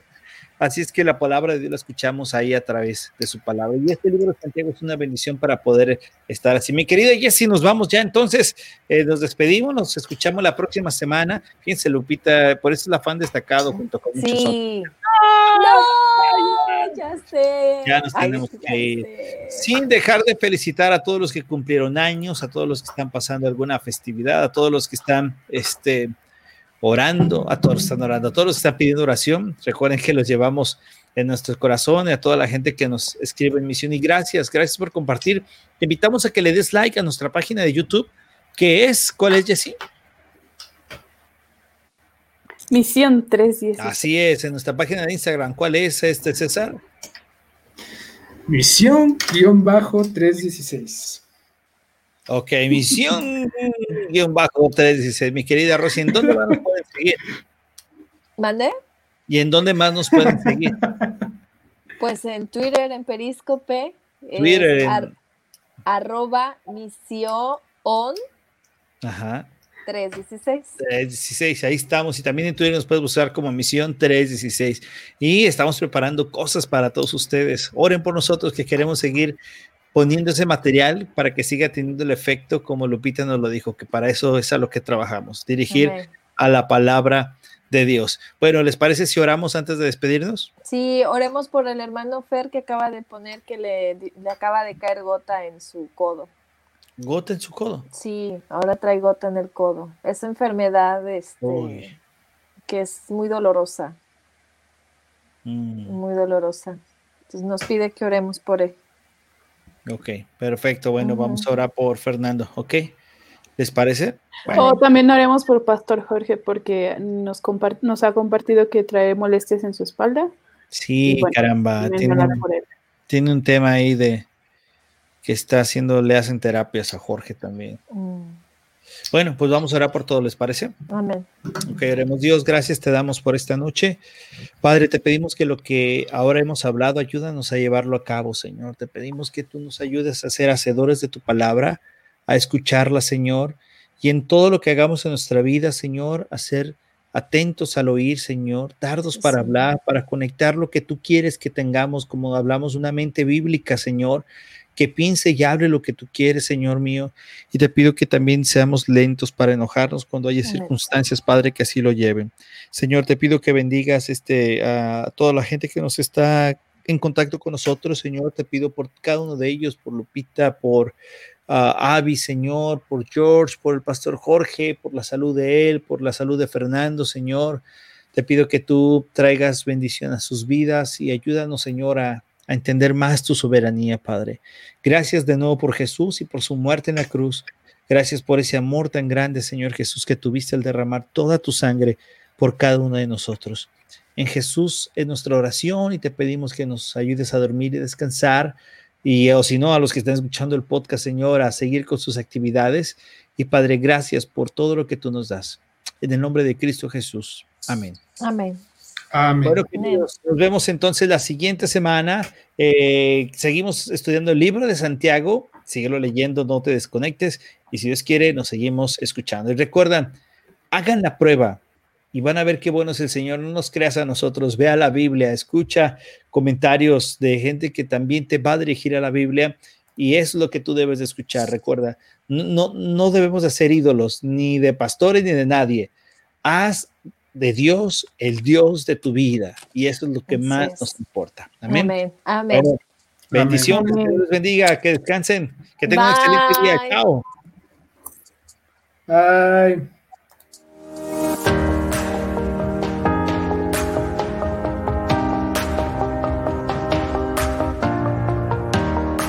Así es que la palabra de Dios la escuchamos ahí a través de su palabra. Y este libro de Santiago es una bendición para poder estar así. Mi querida Jessy, nos vamos ya entonces. Eh, nos despedimos, nos escuchamos la próxima semana. Fíjense, Lupita, por eso es la fan destacado junto con muchos sí. No, ya sé. Ya nos tenemos que ir. Sin dejar de felicitar a todos los que cumplieron años, a todos los que están pasando alguna festividad, a todos los que están, este, orando, a todos están orando, a todos los que están pidiendo oración. Recuerden que los llevamos en nuestro corazón y a toda la gente que nos escribe en misión. Y gracias, gracias por compartir. Te invitamos a que le des like a nuestra página de YouTube, que es, ¿cuál es, Jessy? Misión 316. Así es, en nuestra página de Instagram, ¿cuál es este, César? Misión-316. Ok, misión [laughs] guion bajo 316. Mi querida Rosy, ¿en dónde más nos pueden seguir? ¿Mande? ¿Y en dónde más nos pueden seguir? Pues en Twitter, en Periscope. Twitter. En... arroba misión Ajá. 316. 316, ahí estamos. Y también en Twitter nos puedes buscar como Misión 316. Y estamos preparando cosas para todos ustedes. Oren por nosotros que queremos seguir poniendo ese material para que siga teniendo el efecto como Lupita nos lo dijo, que para eso es a lo que trabajamos, dirigir a la palabra de Dios. Bueno, ¿les parece si oramos antes de despedirnos? Sí, oremos por el hermano Fer que acaba de poner que le, le acaba de caer gota en su codo. ¿Gota en su codo? Sí, ahora trae gota en el codo. Esa enfermedad este, que es muy dolorosa. Mm. Muy dolorosa. Entonces nos pide que oremos por él. Ok, perfecto. Bueno, vamos ahora por Fernando, ¿ok? ¿Les parece? O también haremos por Pastor Jorge porque nos, nos ha compartido que trae molestias en su espalda. Sí, caramba, tiene un, tema ahí de que está haciendo, le hacen terapias a Jorge también. Mm. Bueno, pues vamos a orar por todo, ¿les parece? Amén. Ok, oremos. Dios, gracias te damos por esta noche. Padre, te pedimos que lo que ahora hemos hablado, ayúdanos a llevarlo a cabo, Señor. Te pedimos que tú nos ayudes a ser hacedores de tu palabra, a escucharla, Señor, y en todo lo que hagamos en nuestra vida, Señor, a ser atentos al oír, Señor, tardos para hablar, para conectar lo que tú quieres que tengamos, como hablamos, una mente bíblica, Señor, que piense y hable lo que tú quieres, Señor mío. Y te pido que también seamos lentos para enojarnos cuando haya circunstancias, Padre, que así lo lleven. Señor, te pido que bendigas este, a toda la gente que nos está en contacto con nosotros, Señor. Te pido por cada uno de ellos, por Lupita, por a Abby, Señor, por George, por el pastor Jorge, por la salud de él, por la salud de Fernando, Señor. Te pido que tú traigas bendición a sus vidas y ayúdanos, Señor, a, a entender más tu soberanía, Padre. Gracias de nuevo por Jesús y por su muerte en la cruz. Gracias por ese amor tan grande, Señor Jesús, que tuviste al derramar toda tu sangre por cada uno de nosotros. En Jesús es nuestra oración y te pedimos que nos ayudes a dormir y descansar. Y o si no, a los que están escuchando el podcast, Señor, a seguir con sus actividades. Y Padre, gracias por todo lo que tú nos das. En el nombre de Cristo Jesús. Amén. Amén. Amén. Bueno, queridos, nos vemos entonces la siguiente semana. Eh, seguimos estudiando el libro de Santiago. Síguelo leyendo, no te desconectes. Y si Dios quiere, nos seguimos escuchando. Y recuerdan, hagan la prueba y van a ver qué bueno es el Señor. No nos creas a nosotros, vea la Biblia, escucha comentarios de gente que también te va a dirigir a la Biblia y es lo que tú debes de escuchar. Recuerda, no, no debemos de ser ídolos ni de pastores ni de nadie. Haz de Dios el Dios de tu vida y eso es lo que más nos importa. Amén. Amén. bendiciones, que Dios bendiga, que descansen, que tengan un excelente día. Chao. Bye.